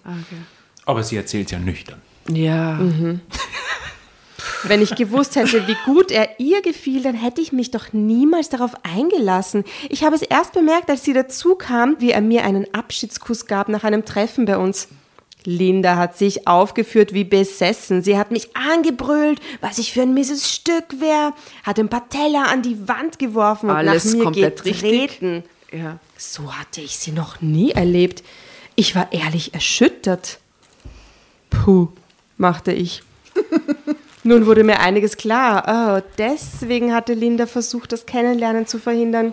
Aber sie erzählt ja nüchtern. Ja. Wenn ich gewusst hätte, wie gut er ihr gefiel, dann hätte ich mich doch niemals darauf eingelassen. Ich habe es erst bemerkt, als sie dazu kam, wie er mir einen Abschiedskuss gab nach einem Treffen bei uns. Linda hat sich aufgeführt wie besessen. Sie hat mich angebrüllt, was ich für ein mieses Stück wäre, hat ein paar Teller an die Wand geworfen und Alles nach mir getreten. ja. So hatte ich sie noch nie erlebt. Ich war ehrlich erschüttert. Puh, machte ich. <laughs> Nun wurde mir einiges klar. Oh, deswegen hatte Linda versucht, das Kennenlernen zu verhindern.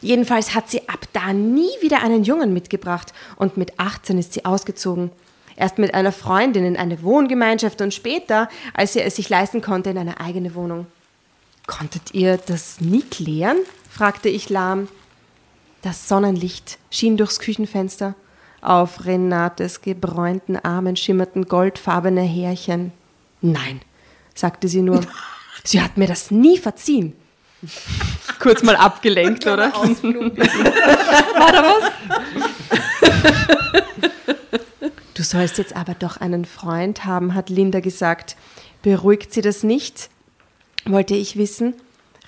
Jedenfalls hat sie ab da nie wieder einen Jungen mitgebracht und mit 18 ist sie ausgezogen. Erst mit einer Freundin in eine Wohngemeinschaft und später, als sie es sich leisten konnte, in eine eigene Wohnung. Konntet ihr das nie klären? fragte ich lahm. Das Sonnenlicht schien durchs Küchenfenster. Auf Renates gebräunten Armen schimmerten goldfarbene Härchen. Nein, sagte sie nur. <laughs> Sie hat mir das nie verziehen. <laughs> Kurz mal abgelenkt, oder? <laughs> War da was? Du sollst jetzt aber doch einen Freund haben, hat Linda gesagt. Beruhigt sie das nicht? wollte ich wissen.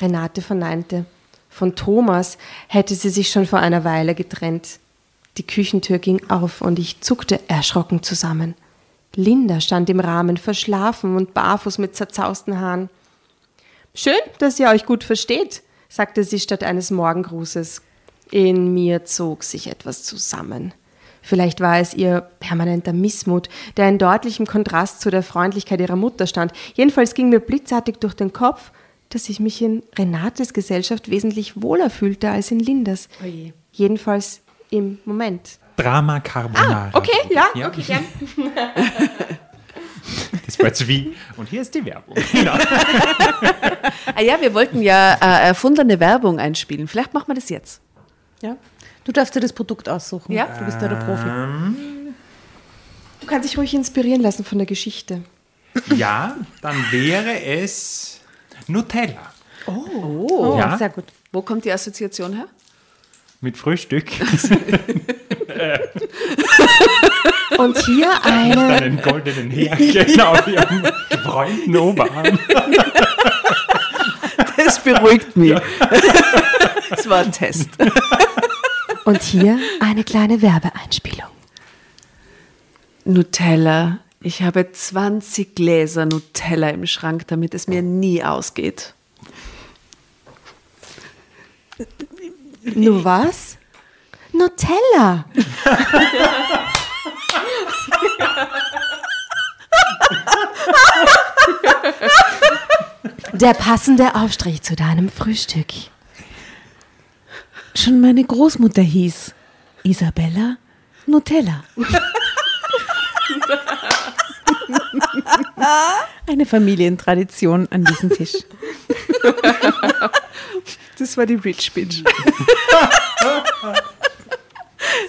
Renate verneinte. Von Thomas hätte sie sich schon vor einer Weile getrennt. Die Küchentür ging auf und ich zuckte erschrocken zusammen. Linda stand im Rahmen, verschlafen und barfuß mit zerzausten Haaren. Schön, dass ihr euch gut versteht, sagte sie statt eines Morgengrußes. In mir zog sich etwas zusammen. Vielleicht war es ihr permanenter Missmut, der in deutlichem Kontrast zu der Freundlichkeit ihrer Mutter stand. Jedenfalls ging mir blitzartig durch den Kopf, dass ich mich in Renates Gesellschaft wesentlich wohler fühlte als in Lindas. Jedenfalls im Moment. Drama Carbonara. Okay, ja, Ja. okay, gern. <laughs> Jetzt wie. Und hier ist die Werbung. <laughs> Genau. Ah ja, wir wollten ja äh, erfundene Werbung einspielen. Vielleicht machen wir das jetzt. Ja. Du darfst dir das Produkt aussuchen. Ja. Du bist ja der Profi. Du kannst dich ruhig inspirieren lassen von der Geschichte. Ja, dann wäre es Nutella. Oh, Ja. sehr gut. Wo kommt die Assoziation her? Mit Frühstück. <laughs> <laughs> Und hier <laughs> eine, Einen goldenen Härchen auf ihrem gebräunten Oberarm. Das beruhigt mich. <laughs> Das war ein Test. und hier eine kleine Werbeeinspielung. Nutella. Ich habe 20 Gläser Nutella im Schrank, damit es mir nie ausgeht. Nur was? Nutella. <laughs> Der passende Aufstrich zu deinem Frühstück. Schon meine Großmutter hieß Isabella Nutella. Eine Familientradition an diesem Tisch. Das war die Rich Bitch.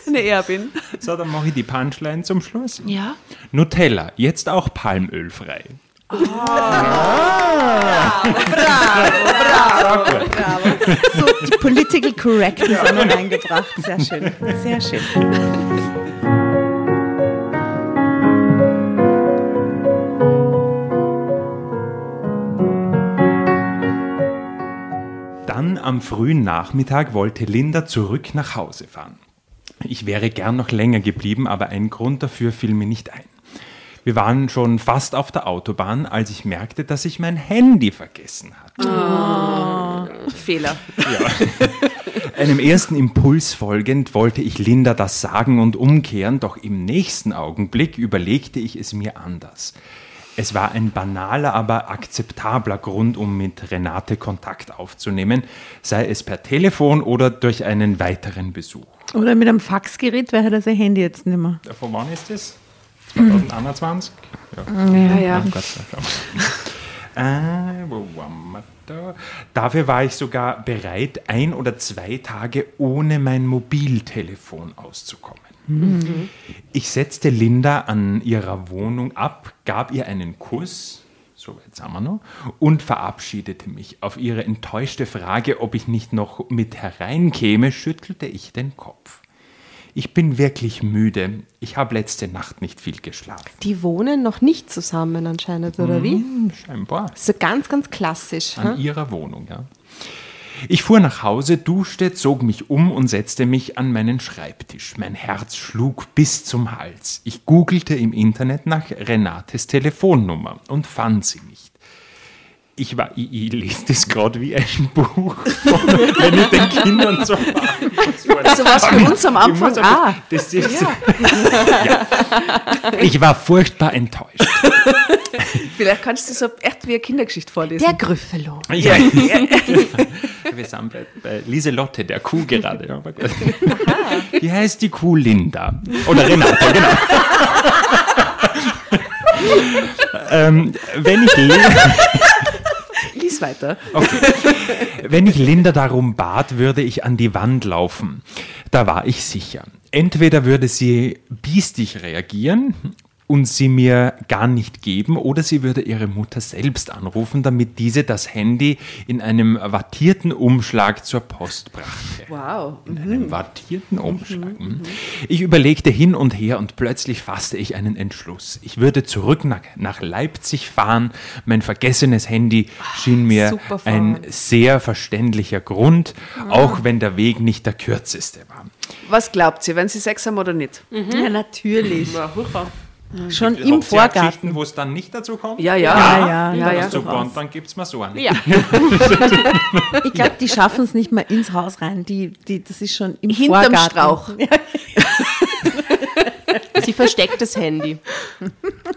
Eine Erbin. So, dann mache ich die Punchline zum Schluss. Ja. Nutella, jetzt auch palmölfrei. So die Political Correctness auch noch eingebracht. Sehr schön. Sehr schön. Dann am frühen Nachmittag wollte Linda zurück nach Hause fahren. Ich wäre gern noch länger geblieben, aber ein Grund dafür fiel mir nicht ein. Wir waren schon fast auf der Autobahn, als ich merkte, dass ich mein Handy vergessen hatte. Fehler. <laughs> Einem ersten Impuls folgend wollte ich Linda das sagen und umkehren, doch im nächsten Augenblick überlegte ich es mir anders. Es war ein banaler, aber akzeptabler Grund, um mit Renate Kontakt aufzunehmen, sei es per Telefon oder durch einen weiteren Besuch. Oder mit einem Faxgerät wäre das ein Handy jetzt nicht mehr. Von wann ist das? 2021? Ja. Ja, ja. Oh Da? Dafür war ich sogar bereit, ein oder zwei Tage ohne mein Mobiltelefon auszukommen. Ich setzte Linda an ihrer Wohnung ab, gab ihr einen Kuss, so jetzt haben wir noch, und verabschiedete mich. Auf ihre enttäuschte Frage, ob ich nicht noch mit hereinkäme, schüttelte ich den Kopf. Ich bin wirklich müde. Ich habe letzte Nacht nicht viel geschlafen. Die wohnen noch nicht zusammen anscheinend, oder wie? Hm, Scheinbar. So ganz, ganz klassisch. An hä? ihrer Wohnung, ja. Ich fuhr nach Hause, duschte, zog mich um und setzte mich an meinen Schreibtisch. Mein Herz schlug bis zum Hals. Ich googelte im Internet nach Renates Telefonnummer und fand sie nicht. Ich war, ich, ich lese das gerade wie ein Buch, <laughs> wenn ich den Kindern so Also was für uns am Anfang. Ah, das ist, ja. Ich war furchtbar enttäuscht. vielleicht kannst du so echt wie eine Kindergeschichte vorlesen. Der Grüffelo. Ja. Wir sind bei, bei Lieselotte, der Kuh gerade. Ja. Wie heißt die Kuh Linda? Oder Renate, genau. ähm, wenn, ich Li- Weiter. wenn ich Linda darum bat, würde ich an die Wand laufen. Da war ich sicher. Entweder würde sie biestig reagieren und sie mir gar nicht geben, oder sie würde ihre Mutter selbst anrufen, damit diese das Handy in einem wattierten Umschlag zur Post brachte. Wow. In einem wattierten Umschlag. Mhm. Ich überlegte hin und her und plötzlich fasste ich einen Entschluss. Ich würde zurück nach, nach Leipzig fahren. Mein vergessenes Handy schien mir ein sehr verständlicher Grund, auch wenn der Weg nicht der kürzeste war. Was glaubt ihr, wenn sie Sex haben oder nicht? Ja, natürlich. Schon Habt im Vorgarten. Geschichten, wo es dann nicht dazu kommt? Ja, ja. Ja, ja, ja, ja. Super, und dann gibt es mal so einen. Ja. <laughs> Ich glaube, die schaffen es nicht mal ins Haus rein. Die, die, das ist schon im Hinterm Vorgarten. Strauch. <laughs> Sie versteckt das Handy.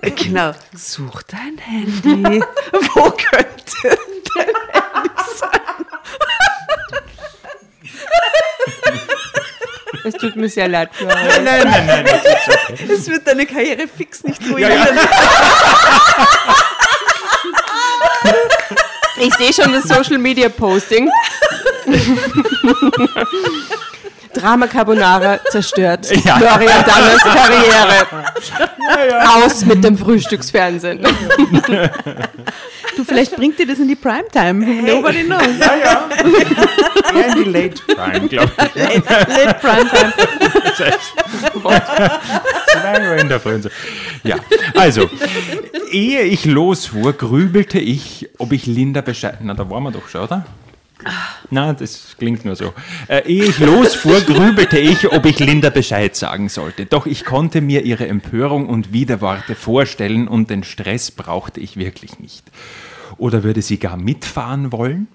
Genau. Such dein Handy. <laughs> Wo könnte dein Handy sein? Es tut mir sehr leid, Florian. Nein, nein, nein, nein. Das ist okay. Es wird deine Karriere fix nicht Ja, ruinieren. ja. Ich sehe schon das Social Media Posting. <laughs> Drama Carbonara zerstört. <laughs> Ja. Florian Danners Karriere. Aus mit dem Frühstücksfernsehen. Du, vielleicht bringt dir das in die Primetime. Nobody knows. Ja, ja. Eher in die Late Prime, glaube ich. <laughs> Late Primetime. Zwei Uhr in der Früh. Ja, also, ehe ich losfuhr, grübelte ich, ob ich Linda Bescheid... Na, da waren wir doch schon, oder? Na, das klingt nur so. Äh, ehe ich losfuhr, <laughs> grübelte ich, ob ich Linda Bescheid sagen sollte. Doch ich konnte mir ihre Empörung und Widerworte vorstellen und den Stress brauchte ich wirklich nicht. Oder würde sie gar mitfahren wollen?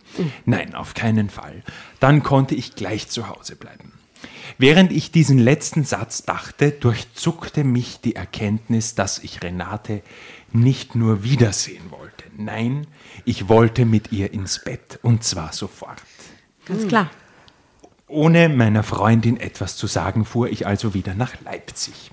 Nein, auf keinen Fall. Dann konnte ich gleich zu Hause bleiben. Während ich diesen letzten Satz dachte, durchzuckte mich die Erkenntnis, dass ich Renate nicht nur wiedersehen wollte. Nein, ich wollte mit ihr ins Bett und zwar sofort. Ganz klar. Ohne meiner Freundin etwas zu sagen, fuhr ich also wieder nach Leipzig.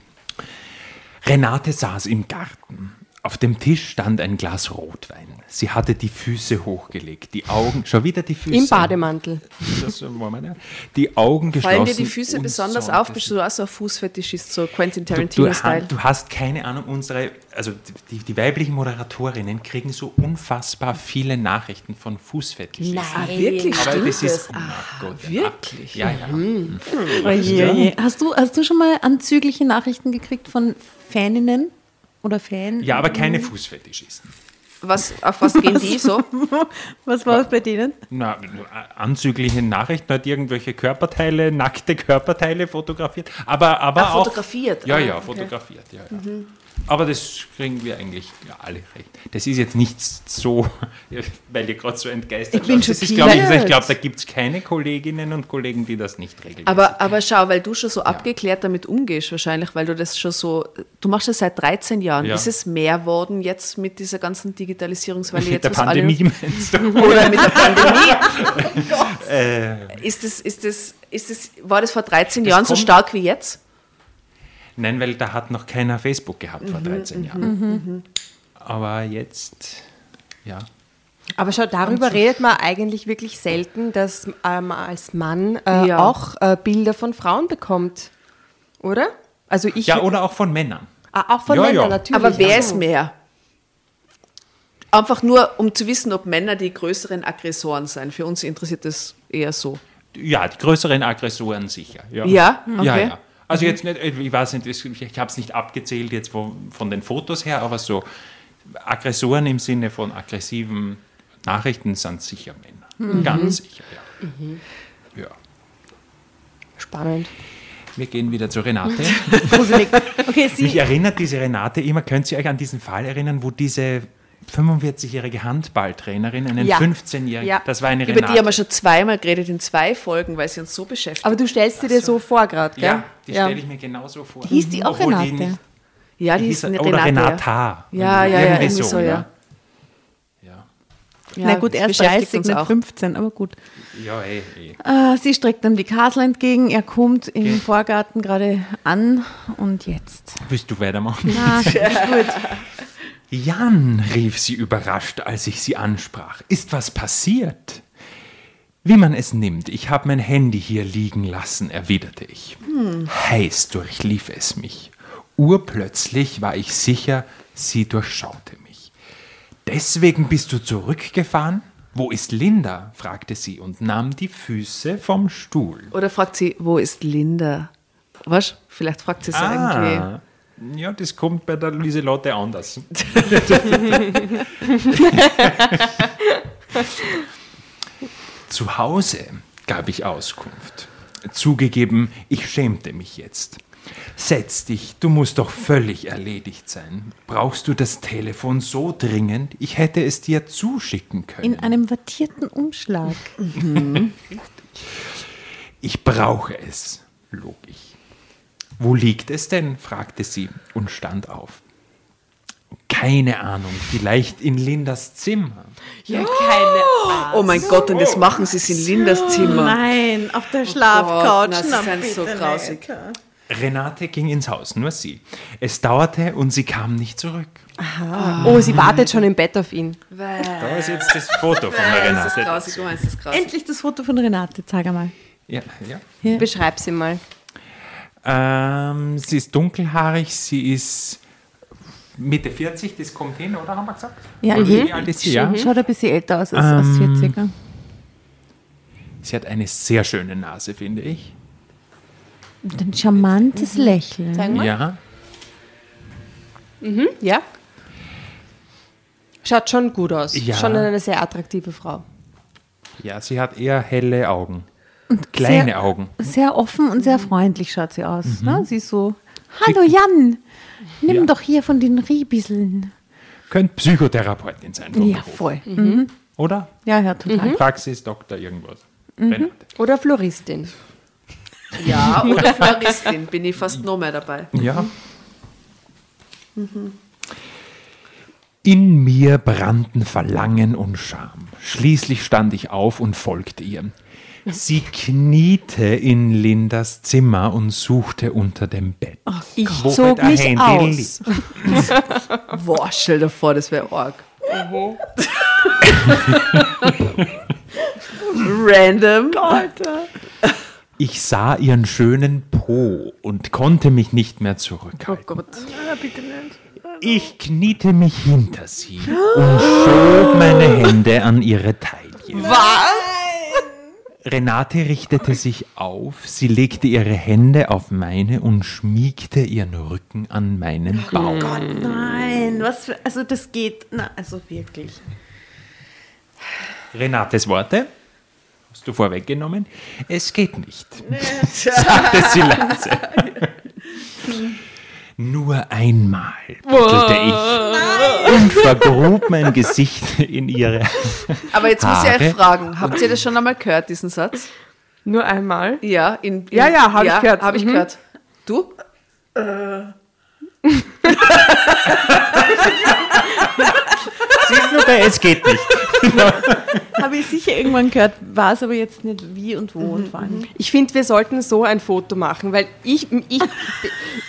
Renate saß im Garten. Auf dem Tisch stand ein Glas Rotwein. Sie hatte die Füße hochgelegt, die Augen, schon wieder die Füße. Im Bademantel. Das wollen wir nicht. Die Augen geschlossen. Fallen dir die Füße besonders auf? Bist du auch so ein Fußfetischist, so Quentin Du, du, Tarantino-Style? du hast keine Ahnung, unsere, also die, die weiblichen Moderatorinnen kriegen so unfassbar viele Nachrichten von Fußfetischisten. Ah, wirklich? Aber Stimmt das ist, oh mein Gott. ja. wirklich? Ja, ja. Oje, oje. Hast, du, hast du schon mal anzügliche Nachrichten gekriegt von Faninnen oder Fan? Ja, aber keine Fußfetischisten. Was, auf was gehen die so? <laughs> Was war es bei denen? Na, anzügliche Nachrichten hat irgendwelche Körperteile, nackte Körperteile fotografiert. Aber, aber Ah, auch. fotografiert. Ja, Ah, ja, okay. fotografiert. Ja, ja. Aber das kriegen wir eigentlich ja, alle recht. Das ist jetzt nichts so, <laughs> weil ihr gerade so entgeistert Ich bin. Das ist, ich, ich glaube, da gibt es keine Kolleginnen und Kollegen, die das nicht regeln. Aber, aber schau, weil du schon so abgeklärt damit umgehst, wahrscheinlich, weil du das schon so, du machst das seit 13 Jahren. Ja. Ist es mehr worden jetzt mit dieser ganzen Digitalisierungswelle? mit jetzt der was alle- Pandemie <laughs> meinst du? Oder mit der Pandemie? <laughs> Äh, Ist das, ist das, ist das, war das vor 13 Jahren so stark wie jetzt? Nein, weil da hat noch keiner Facebook gehabt vor 13 Jahren. Aber jetzt, ja. Aber schau, darüber redet man eigentlich wirklich selten, dass ähm, als Mann äh, Ja. auch äh, Bilder von Frauen bekommt. Oder? Also ich. Ja, oder auch von Männern. Ah, auch von Ja, Männern ja. natürlich. Aber wer ist mehr? Einfach nur, um zu wissen, ob Männer die größeren Aggressoren sind. Für uns interessiert das eher so. Ja, die größeren Aggressoren sicher. Ja, Ja? ja. Okay. ja. Also jetzt nicht, ich weiß nicht, ich habe es nicht abgezählt jetzt von, den Fotos her, aber so Aggressoren im Sinne von aggressiven Nachrichten sind sicher Männer. Ganz sicher, ja. ja. Spannend. Wir gehen wieder zu Renate. <laughs> Okay, Mich erinnert diese Renate immer, könnt ihr euch an diesen Fall erinnern, wo diese 45-jährige Handballtrainerin, einen Ja. 15-jährigen, Ja. das war eine Über Renate. die haben wir schon zweimal geredet in zwei Folgen, weil sie uns so beschäftigt. Aber du stellst dir das so vor gerade, gell? ja, die stelle ich mir genauso vor. Hieß die auch Obwohl Renate? nicht- ja, die die ist hieß- eine oder Renate. Renata. Ja, ja, ja, irgendwie so, ja. ja. Ja, Na gut, er beschäftigt 30, uns nicht auch. 15, aber gut. Ja, eh, eh. Äh, sie streckt ihm die Kasel entgegen, er kommt im Vorgarten gerade an und jetzt. Willst du weitermachen? Ah, <laughs> gut. Jan, rief sie überrascht, als ich sie ansprach. Ist was passiert? Wie man es nimmt, ich habe mein Handy hier liegen lassen, erwiderte ich. Heiß durchlief es mich. Urplötzlich war ich sicher, sie durchschaute mich. Deswegen bist du zurückgefahren? Wo ist Linda? fragte sie und nahm die Füße vom Stuhl. Oder fragt sie, wo ist Linda? Was? Vielleicht fragt sie so irgendwie. Ja, das kommt bei der Lieselotte anders. <laughs> Zu Hause gab ich Auskunft. Zugegeben, ich schämte mich jetzt. Setz dich, du musst doch völlig erledigt sein. Brauchst du das Telefon so dringend? Ich hätte es dir zuschicken können. In einem wattierten Umschlag. <laughs> Ich brauche es, log ich. Wo liegt es denn? fragte sie und stand auf. Keine Ahnung, vielleicht in Lindas Zimmer. Ja, keine Oh mein Gott, und das machen sie es in Lindas Zimmer. Nein, auf der Gott, Schlafcouch. na, sie Na, sind so grausig. Renate ging ins Haus, nur sie. Es dauerte und sie kam nicht zurück. Oh, sie wartet schon im Bett auf ihn. Da ist jetzt das Foto von der Das ist Renate. grausig, du meinst das grausig. Endlich das Foto von Renate, zeig einmal. Ja, ja. Beschreib sie mal. Ähm, sie ist dunkelhaarig, sie ist Mitte 40, das kommt hin, oder haben wir gesagt? Ja, mhm. Wie alt ist sie? Ja? Schaut ein bisschen älter aus als, als 40er. Sie hat eine sehr schöne Nase, finde ich. Und ein charmantes Lächeln. Zeig mal. Ja. Ja. Schaut schon gut aus. Ja. Schon eine sehr attraktive Frau. ja, sie hat eher helle Augen. Kleine sehr, Augen. Sehr offen und sehr freundlich schaut sie aus. Ne? Sie ist so, hallo Jan, nimm Ja. doch hier von den Riebisseln. Könnte Psychotherapeutin sein. Ja, Beruf. voll. Mhm. Oder? Ja, ja, total. Praxis, Doktor, irgendwas. Renate. Oder Floristin. <laughs> Ja, <laughs> oder Floristin, <laughs> bin ich fast noch mehr dabei. Ja. In mir brannten Verlangen und Scham. Schließlich stand ich auf und folgte ihr. Sie kniete in Lindas Zimmer und suchte unter dem Bett. Ich Wo zog mich Handy aus. <laughs> Boah, stell dir vor, das wäre arg. <laughs> Random. Ich sah ihren schönen Po und konnte mich nicht mehr zurückhalten. Oh Gott. Ich kniete mich hinter sie und schob meine Hände an ihre Taille. Was? Renate richtete sich auf, sie legte ihre Hände auf meine und schmiegte ihren Rücken an meinen Bauch. Nein, was für, also das geht, na, also wirklich. Renates Worte hast du vorweggenommen. Es geht nicht, <laughs> sagte sie leise. <laughs> <laughs> Nur einmal, bettelte ich und vergrub mein Gesicht in ihre Aber jetzt muss ich euch fragen, habt ihr das schon einmal gehört, diesen Satz? Nur einmal. Ja, in, in, Ja, ja, hab ich gehört. Habe ich Mhm. gehört. Du? <laughs> Siehst du, bei es geht nicht. Habe ich sicher irgendwann gehört, weiß aber jetzt nicht wie und wo und wann. Ich finde, wir sollten so ein Foto machen, weil ich, ich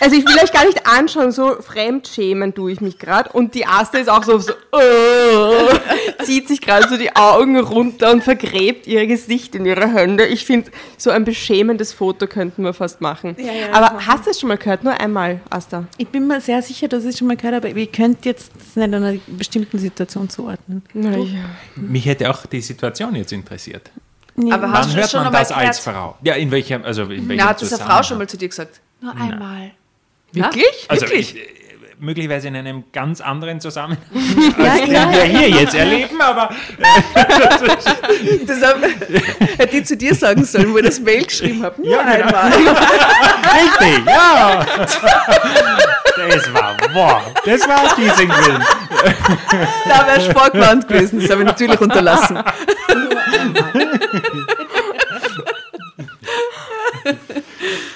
also ich will euch gar nicht anschauen, so fremdschämen tue ich mich gerade und die Asta ist auch so, so äh, zieht sich gerade so die Augen runter und vergräbt ihr Gesicht in ihre Hände. Ich finde, so ein beschämendes Foto könnten wir fast machen. Ja, ja, Aber machen hast du es schon mal gehört? Nur einmal, Asta. Ich bin mir sehr sicher, dass ich es schon mal gehört habe, aber ihr könnt jetzt nicht einer bestimmten Situation zuordnen. Naja. Mich hätte auch die Situation jetzt interessiert. Aber Wann hast du das hört schon man das als? Frau? Ja, in welchem, also in welchem Na, hat das eine Frau schon mal zu dir gesagt? Nur einmal. Wirklich? Also Wirklich? ich, möglicherweise in einem ganz anderen Zusammenhang, <laughs> Ja, als den wir hier jetzt erleben, aber <laughs> Das hab- hätte ich zu dir sagen sollen, wo ich das Mail geschrieben habe. Nur Ja, genau. einmal. <laughs> richtig, ja. Das war, boah, das war Teasing Willen. Da wärst du vorgewarnt gewesen. Das habe ich natürlich unterlassen.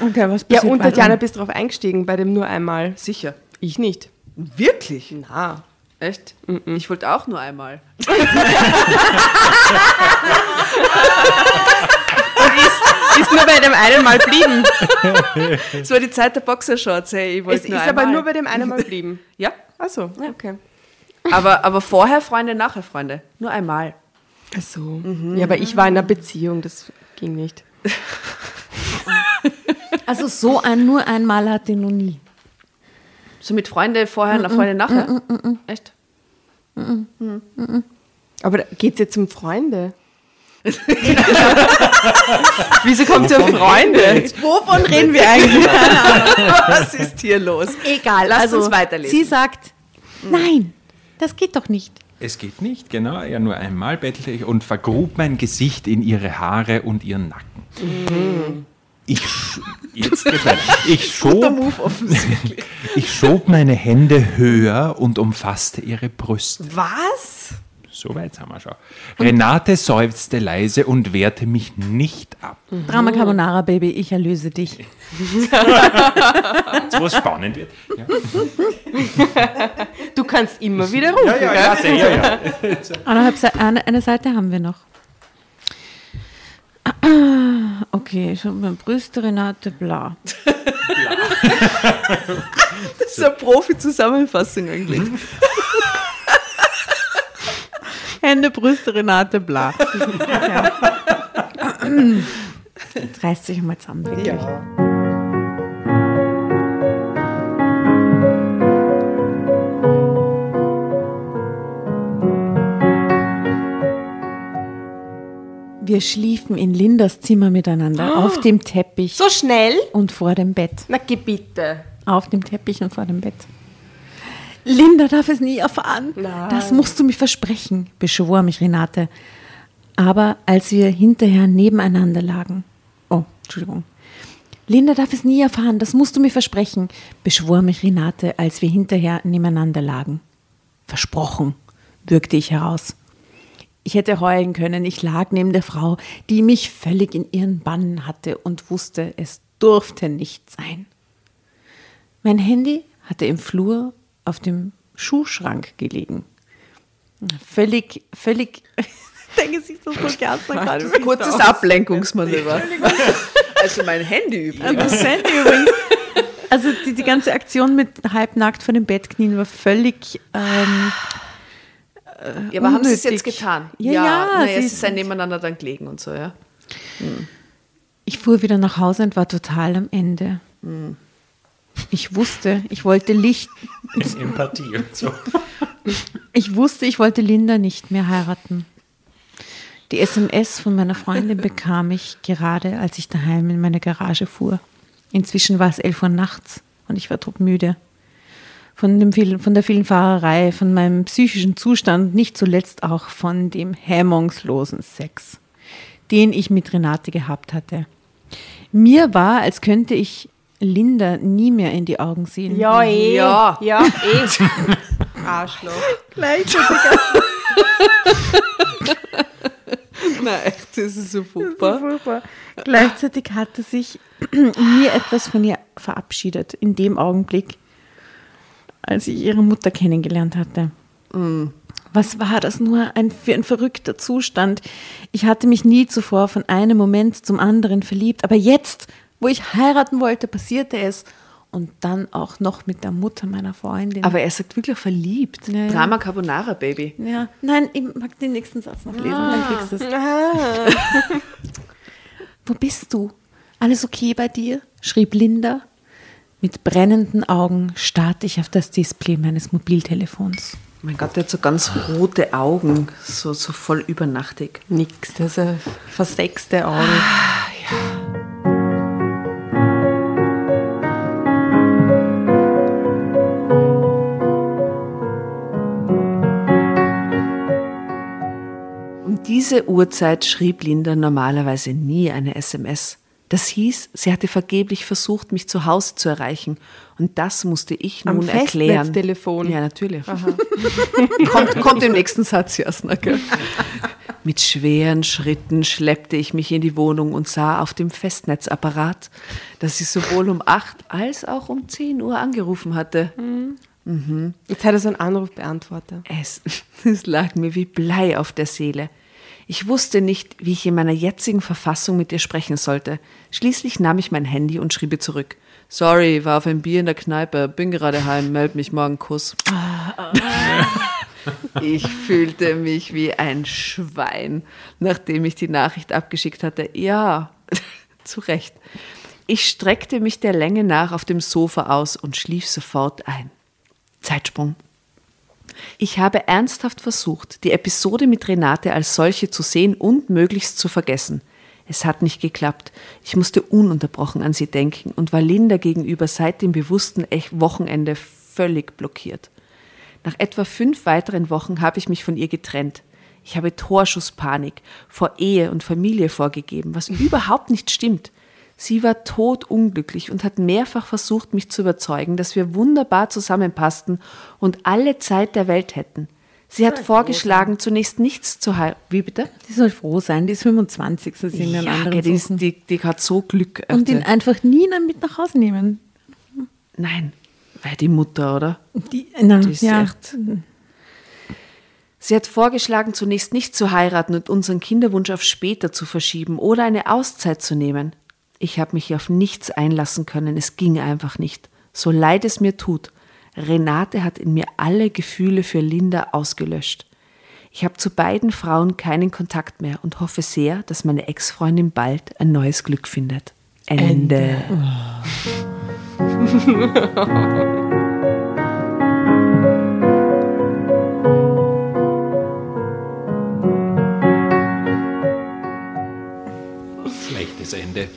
Okay, was Ja, passiert und weiter? Tatjana bist drauf eingestiegen bei dem nur einmal. Sicher. Ich nicht. Wirklich? Na. Echt? Ich wollte auch nur einmal. <laughs> Ist nur bei dem einen Mal blieben. Das <laughs> war die Zeit der Boxershorts. Hey, ich Es wollte ist nur aber einmal. nur bei dem einen Mal blieben. Ja, Achso, okay. aber, aber vorher Freunde, nachher Freunde. Nur einmal. Ach so. Ja, aber ich war in einer Beziehung, das ging nicht. Also so ein nur einmal hatte ich noch nie. So mit Freunde vorher, nach Freunde nachher. Echt? Aber geht es jetzt um Freunde? <laughs> Wieso kommt es um Freunde? Wovon reden wir eigentlich? <laughs> Was ist hier los? Egal, Lasst also uns weiterlesen. sie sagt, nein, das geht doch nicht. Es geht nicht, genau. Ja, nur einmal bettelte ich und vergrub mein Gesicht in ihre Haare und ihren Nacken. Ich, jetzt ich, schob, <laughs> ich schob meine Hände höher und umfasste ihre Brüste. Was? So weit sind wir schon. Renate seufzte leise und wehrte mich nicht ab. Drama Carbonara, Baby, ich erlöse dich. Jetzt, wo es spannend wird. Ja, Du kannst immer wieder rufen. ja, ja, ja, ja, ja. Eine, eine Seite haben wir noch. Okay, schon mal Brüste, Renate, bla. <laughs> Das ist eine Profi-Zusammenfassung eigentlich. <laughs> Hände, Brüste, Renate, bla. Reißt sich mal zusammen, wirklich. Wir schliefen in Lindas Zimmer miteinander auf dem Teppich So schnell? und vor dem Bett. Na, geh bitte. Auf dem Teppich und vor dem Bett. Linda darf es nie erfahren. Das musst du mir versprechen, beschwor mich Renate. Aber als wir hinterher nebeneinander lagen. Oh, Entschuldigung. Linda darf es nie erfahren, das musst du mir versprechen, beschwor mich Renate, als wir hinterher nebeneinander lagen. Versprochen, würgte ich heraus. Ich hätte heulen können, ich lag neben der Frau, die mich völlig in ihren Bann hatte und wusste, es durfte nicht sein. Mein Handy hatte im Flur auf dem Schuhschrank gelegen. Völlig, völlig, <laughs> das so gern gerade. Kurzes Ablenkungsmanöver. Also mein Handy übrigens. Das Handy übrigens. Also die, die ganze Aktion mit halbnackt vor dem Bett knien war völlig ähm, Ja, aber haben Sie es unnötig. jetzt getan? Ja, ja, Naja, sie- sie sind nebeneinander dann gelegen und so, ja. Ich fuhr wieder nach Hause und war total am Ende. Ich wusste, ich wollte Licht, Empathie und so. ich wusste, ich wollte Linda nicht mehr heiraten. Die SMS von meiner Freundin <laughs> bekam ich gerade, als ich daheim in meine Garage fuhr. Inzwischen war es elf Uhr nachts und ich war todmüde. Von, dem vielen, von der vielen Fahrerei, von meinem psychischen Zustand, nicht zuletzt auch von dem hemmungslosen Sex, den ich mit Renate gehabt hatte. Mir war, als könnte ich Linda nie mehr in die Augen sehen. Ja, eh. Ja. Ja, eh. <laughs> Arschloch. gleichzeitig. Nein, echt, <laughs> das ist so furchtbar. Furchtbar. Gleichzeitig hatte sich <clears throat> mir etwas von ihr verabschiedet in dem Augenblick, als ich ihre Mutter kennengelernt hatte. Was war das nur ein, für ein verrückter Zustand? Ich hatte mich nie zuvor von einem Moment zum anderen verliebt, aber jetzt, wo ich heiraten wollte, passierte es. Und dann auch noch mit der Mutter meiner Freundin. Aber er sagt wirklich verliebt. Ja. Drama Carbonara, Baby. ja, nein, ich mag den nächsten Satz noch lesen, dann kriegst du es. <laughs> Wo bist du? Alles okay bei dir? schrieb Linda. Mit brennenden Augen starrte ich auf das Display meines Mobiltelefons. Mein Gott, der hat so ganz rote Augen, so, so voll übernachtig. Nix, das ist versexte Augen. Um diese Uhrzeit schrieb Linda normalerweise nie eine SMS. Das hieß, sie hatte vergeblich versucht, mich zu Hause zu erreichen. Und das musste ich Am nun erklären. Festnetztelefon. Ja, natürlich. <laughs> kommt, kommt im nächsten Satz gell? <laughs> Mit schweren Schritten schleppte ich mich in die Wohnung und sah auf dem Festnetzapparat, dass sie sowohl um 8 als auch um 10 Uhr angerufen hatte. Jetzt hat er so einen Anruf beantwortet. Es, <laughs> es lag mir wie Blei auf der Seele. Ich wusste nicht, wie ich in meiner jetzigen Verfassung mit ihr sprechen sollte. Schließlich nahm ich mein Handy und schrieb ihr zurück. Sorry, war auf ein Bier in der Kneipe, bin gerade heim, meld mich morgen Kuss. <laughs> Ich fühlte mich wie ein Schwein, nachdem ich die Nachricht abgeschickt hatte. Ja, <laughs> zu Recht. Ich streckte mich der Länge nach auf dem Sofa aus und schlief sofort ein. Zeitsprung. Ich habe ernsthaft versucht, die Episode mit Renate als solche zu sehen und möglichst zu vergessen. Es hat nicht geklappt. Ich musste ununterbrochen an sie denken und war Linda gegenüber seit dem bewussten Wochenende völlig blockiert. Nach etwa fünf weiteren Wochen habe ich mich von ihr getrennt. Ich habe Torschusspanik vor Ehe und Familie vorgegeben, was überhaupt nicht stimmt. Sie war todunglücklich und hat mehrfach versucht, mich zu überzeugen, dass wir wunderbar zusammenpassten und alle Zeit der Welt hätten. Sie hat vorgeschlagen, zunächst nichts zu heiraten. Wie bitte? Die soll froh sein, die ist 25, so sind ja, anderen die, Sachen. die, die hat so Glück. Und ihn einfach nie mit nach Hause nehmen. Nein, weil die Mutter, oder? Die, na, Die ist ja. echt. Sie hat vorgeschlagen, zunächst nicht zu heiraten und unseren Kinderwunsch auf später zu verschieben oder eine Auszeit zu nehmen. Ich habe mich auf nichts einlassen können, es ging einfach nicht. So leid es mir tut, Renate hat in mir alle Gefühle für Linda ausgelöscht. Ich habe zu beiden Frauen keinen Kontakt mehr und hoffe sehr, dass meine Ex-Freundin bald ein neues Glück findet. Ende. Schlechtes Ende.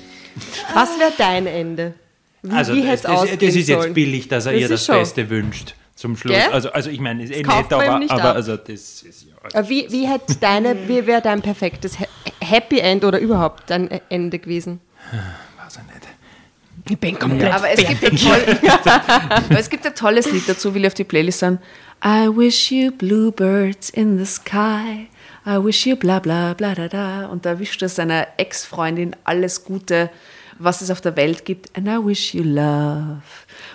Was wäre dein Ende? Wie, Also wie das, es das, das ist jetzt sollen? billig, dass er Das ihr das schon. Beste wünscht. Zum Schluss. Gell? Also, also ich meine, ist eh nett, aber, aber ab. also das ist ja. Aber Wie, wie hätte deine, wie wäre dein perfektes Ha- Happy End oder überhaupt dein Ende gewesen? Weiß ich nicht. Ich bin komplett Aber es gibt, ein toll, <laughs> aber es gibt ein tolles Lied dazu, will ich auf die Playlist sagen. I wish you bluebirds in the sky. I wish you bla bla bla da da. Und da wischt er seiner Ex-Freundin alles Gute, was es auf der Welt gibt. And I wish you love.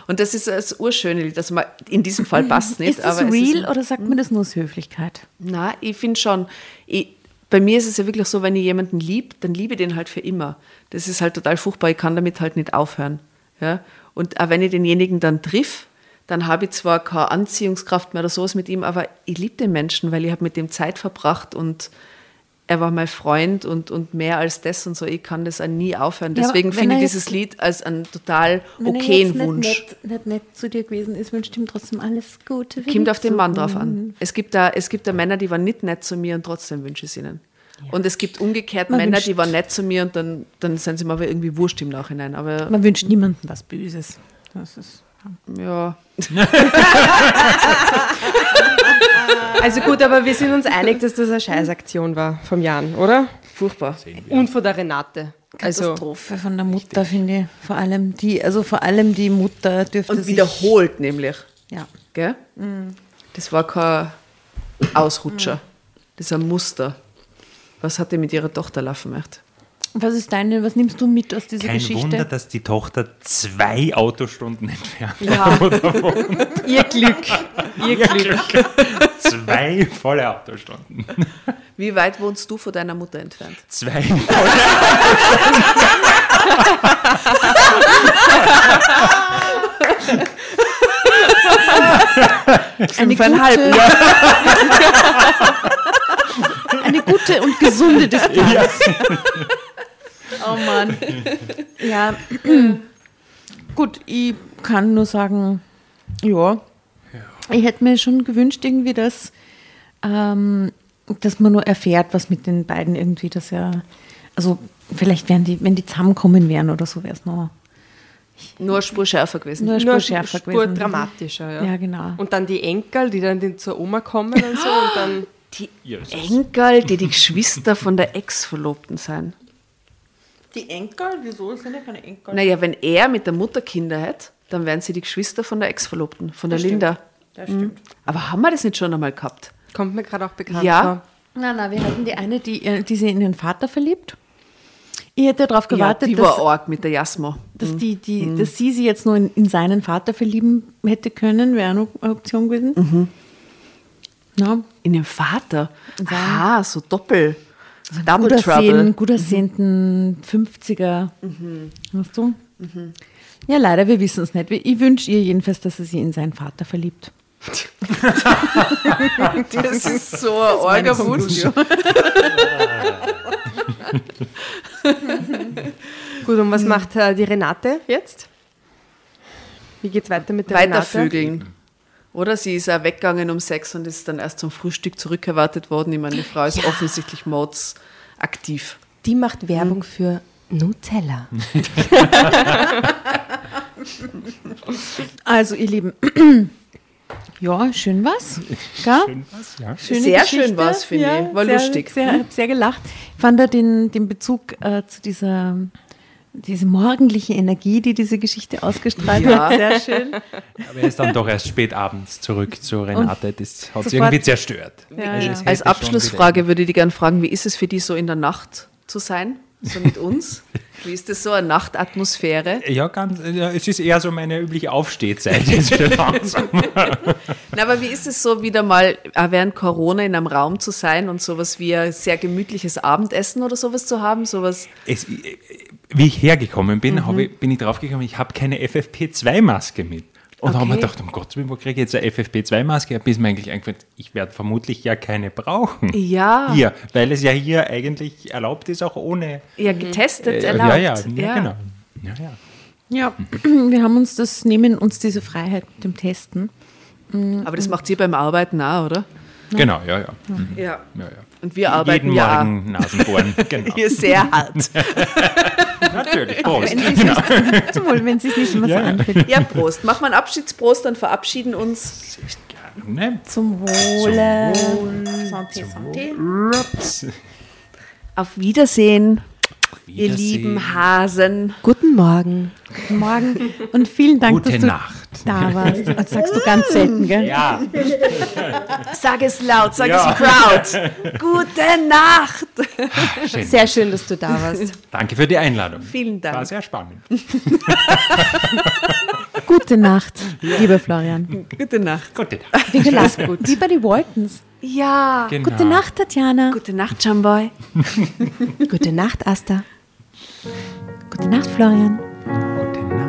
Und das ist das urschöne Lied. Also mal- in diesem Fall passt nicht. Ist das aber real ist, oder sagt man das nur aus Höflichkeit? na, ich finde schon. Ich, bei mir ist es ja wirklich so, wenn ich jemanden liebe, dann liebe ich den halt für immer. Das ist halt total furchtbar. Ich kann damit halt nicht aufhören. Ja? Und auch wenn ich denjenigen dann triff, dann habe ich zwar keine Anziehungskraft mehr oder sowas mit ihm, aber ich liebe den Menschen, weil ich habe mit dem Zeit verbracht und er war mein Freund und, und mehr als das und so. Ich kann das auch nie aufhören. Ja, Deswegen wenn finde ich dieses jetzt- Lied als einen total Wenn er okayen nicht Wunsch. Nett, nicht nett zu dir gewesen ist, wünscht ihm trotzdem alles Gute. Kommt auf den Mann drauf an. Es gibt da, es gibt da Männer, die waren nicht nett zu mir und trotzdem wünsche ich es ihnen. Und es gibt umgekehrt Man Männer, wünscht- die waren nett zu mir und dann, dann sind sie mir aber irgendwie wurscht im Nachhinein. Aber Man wünscht niemandem was Böses. Das ist, ja, <laughs> <laughs> Also gut, aber wir sind uns einig, dass das eine Scheißaktion war vom Jan, oder? furchtbar. Und von der Renate. Also, Katastrophe von der Mutter, finde ich. Vor allem die, also vor allem die Mutter dürfte Und sich, wiederholt nämlich. Ja. Gell? Das war kein Ausrutscher. Das ist ein Muster. Was hat die mit ihrer Tochter laufen gemacht? Was ist deine, was nimmst du mit aus dieser Kein Geschichte? Wunder, dass die Tochter zwei Autostunden entfernt Ja, ihr Glück. Ihr Glück. Zwei volle Autostunden. wie weit wohnst du von deiner Mutter entfernt? Zwei <laughs> eine Fünfeinhalb, gute, <laughs> eine gute und gesunde Distanz. Oh Mann. Ja, <clears throat> gut, ich kann nur sagen, ja, ich hätte mir schon gewünscht irgendwie, dass, ähm, dass man nur erfährt, was mit den beiden irgendwie, dass ja, also vielleicht wären die, wenn die zusammenkommen wären oder so, wäre es noch Nur eine Spur schärfer gewesen. nur Spur schärfer Spur gewesen. dramatischer, ja. Ja, genau. Und dann die Enkel, die dann zur Oma kommen und so und dann. <gasps> Die Jesus. Enkel, die die Geschwister von der Ex-Verlobten sein. Die Enkel? Wieso sind ja keine Enkel? Naja, wenn er mit der Mutter Kinder hat, dann wären sie die Geschwister von der Ex-Verlobten, von der Linda. Das stimmt. Aber haben wir das nicht schon einmal gehabt? Kommt mir gerade auch bekannt Ja. vor. Nein, nein, wir hatten die eine, die, äh, die sich in ihren Vater verliebt. Ich hätte darauf gewartet, ja, die dass, war arg mit der Jasmo. dass, die, die, dass sie sich jetzt nur in, in seinen Vater verlieben hätte können, wäre noch eine Option gewesen. Ja, In den Vater? Aha, so doppel. Double gut Trouble. gut aussehenden 50er. Weißt du? Ja, leider, wir wissen es nicht. Ich wünsche ihr jedenfalls, dass sie sich in seinen Vater verliebt. Das ist so Wunsch. <laughs> Gut, und was macht äh, die Renate jetzt? Wie geht's weiter mit der Renate? Weitervögeln. Oder sie ist auch weggegangen um sechs und ist dann erst zum Frühstück zurückerwartet worden. Ich meine, die Frau ist offensichtlich Mods aktiv. Die macht Werbung für Nutella. <laughs> Also, ihr Lieben, ja, schön was. <laughs> Gell? Schön was, ja. Schöne Sehr Geschichte. schön war's, finde ich. War sehr, lustig. Sehr, hab sehr gelacht. Ich fand da den, den Bezug äh, zu dieser diese morgendliche Energie, die diese Geschichte ausgestrahlt Ja. hat. Sehr <laughs> schön. Aber er ist dann doch erst spät abends zurück zu Renate. Das hat sie irgendwie zerstört. Ja, Also ja. Als Abschlussfrage würde ich die gerne fragen, wie ist es für die so in der Nacht zu sein? So mit uns? Wie ist das so, eine Nachtatmosphäre? Ja, ganz, ja, es ist eher so meine übliche Aufstehzeit. <laughs> Na, aber wie ist es so, wieder mal auch während Corona in einem Raum zu sein und sowas wie ein sehr gemütliches Abendessen oder sowas zu haben? Sowas, es, wie ich hergekommen bin, habe ich, bin ich draufgekommen, ich habe keine FFP2-Maske mit. Und da haben wir Okay. gedacht, um Gottes Willen, wo kriege ich jetzt eine FFP2-Maske? Bis mir eigentlich eingefallen, ich werde vermutlich ja keine brauchen. ja, Hier, weil es ja hier eigentlich erlaubt ist, auch ohne. ja getestet, Äh, erlaubt. ja, ja, ja, genau. Ja, ja. Ja, <clears throat> wir haben uns das, nehmen uns diese Freiheit mit dem Testen. Aber das macht ihr beim Arbeiten auch, oder? Genau, ja, ja. Ja. ja, ja. Und wir arbeiten Jeden ja Morgen Nasenbohren, <laughs> genau. Hier sehr hart. <laughs> Natürlich, Prost. Wenn sie es nicht, <laughs> zum Wohl, wenn sie es nicht immer Ja. so anfühlt. Ja, Prost. Machen wir einen Abschiedsprost, dann verabschieden uns. Ne? Zum Wohle. Santé, Santé. Auf Wiedersehen, ihr Wiedersehen. lieben Hasen. Guten Morgen. Guten Morgen und vielen Dank, Gute dass du Nacht. Da warst. <laughs> Das sagst du ganz selten, gell? Ja, <laughs> Sag es laut, sag Ja. es <laughs> proud. Gute Nacht. schön. Sehr schön, dass du da warst. Danke für die Einladung. Vielen Dank. War sehr spannend. Gute Nacht, lieber Florian. Gute Nacht. Gute Nacht. Wie gelassen. Wie bei den Waltons. Ja. Genau. Gute Nacht, Tatjana. Gute Nacht, Jamboy. Gute Nacht, Asta. Gute Nacht, Florian. Gute Nacht.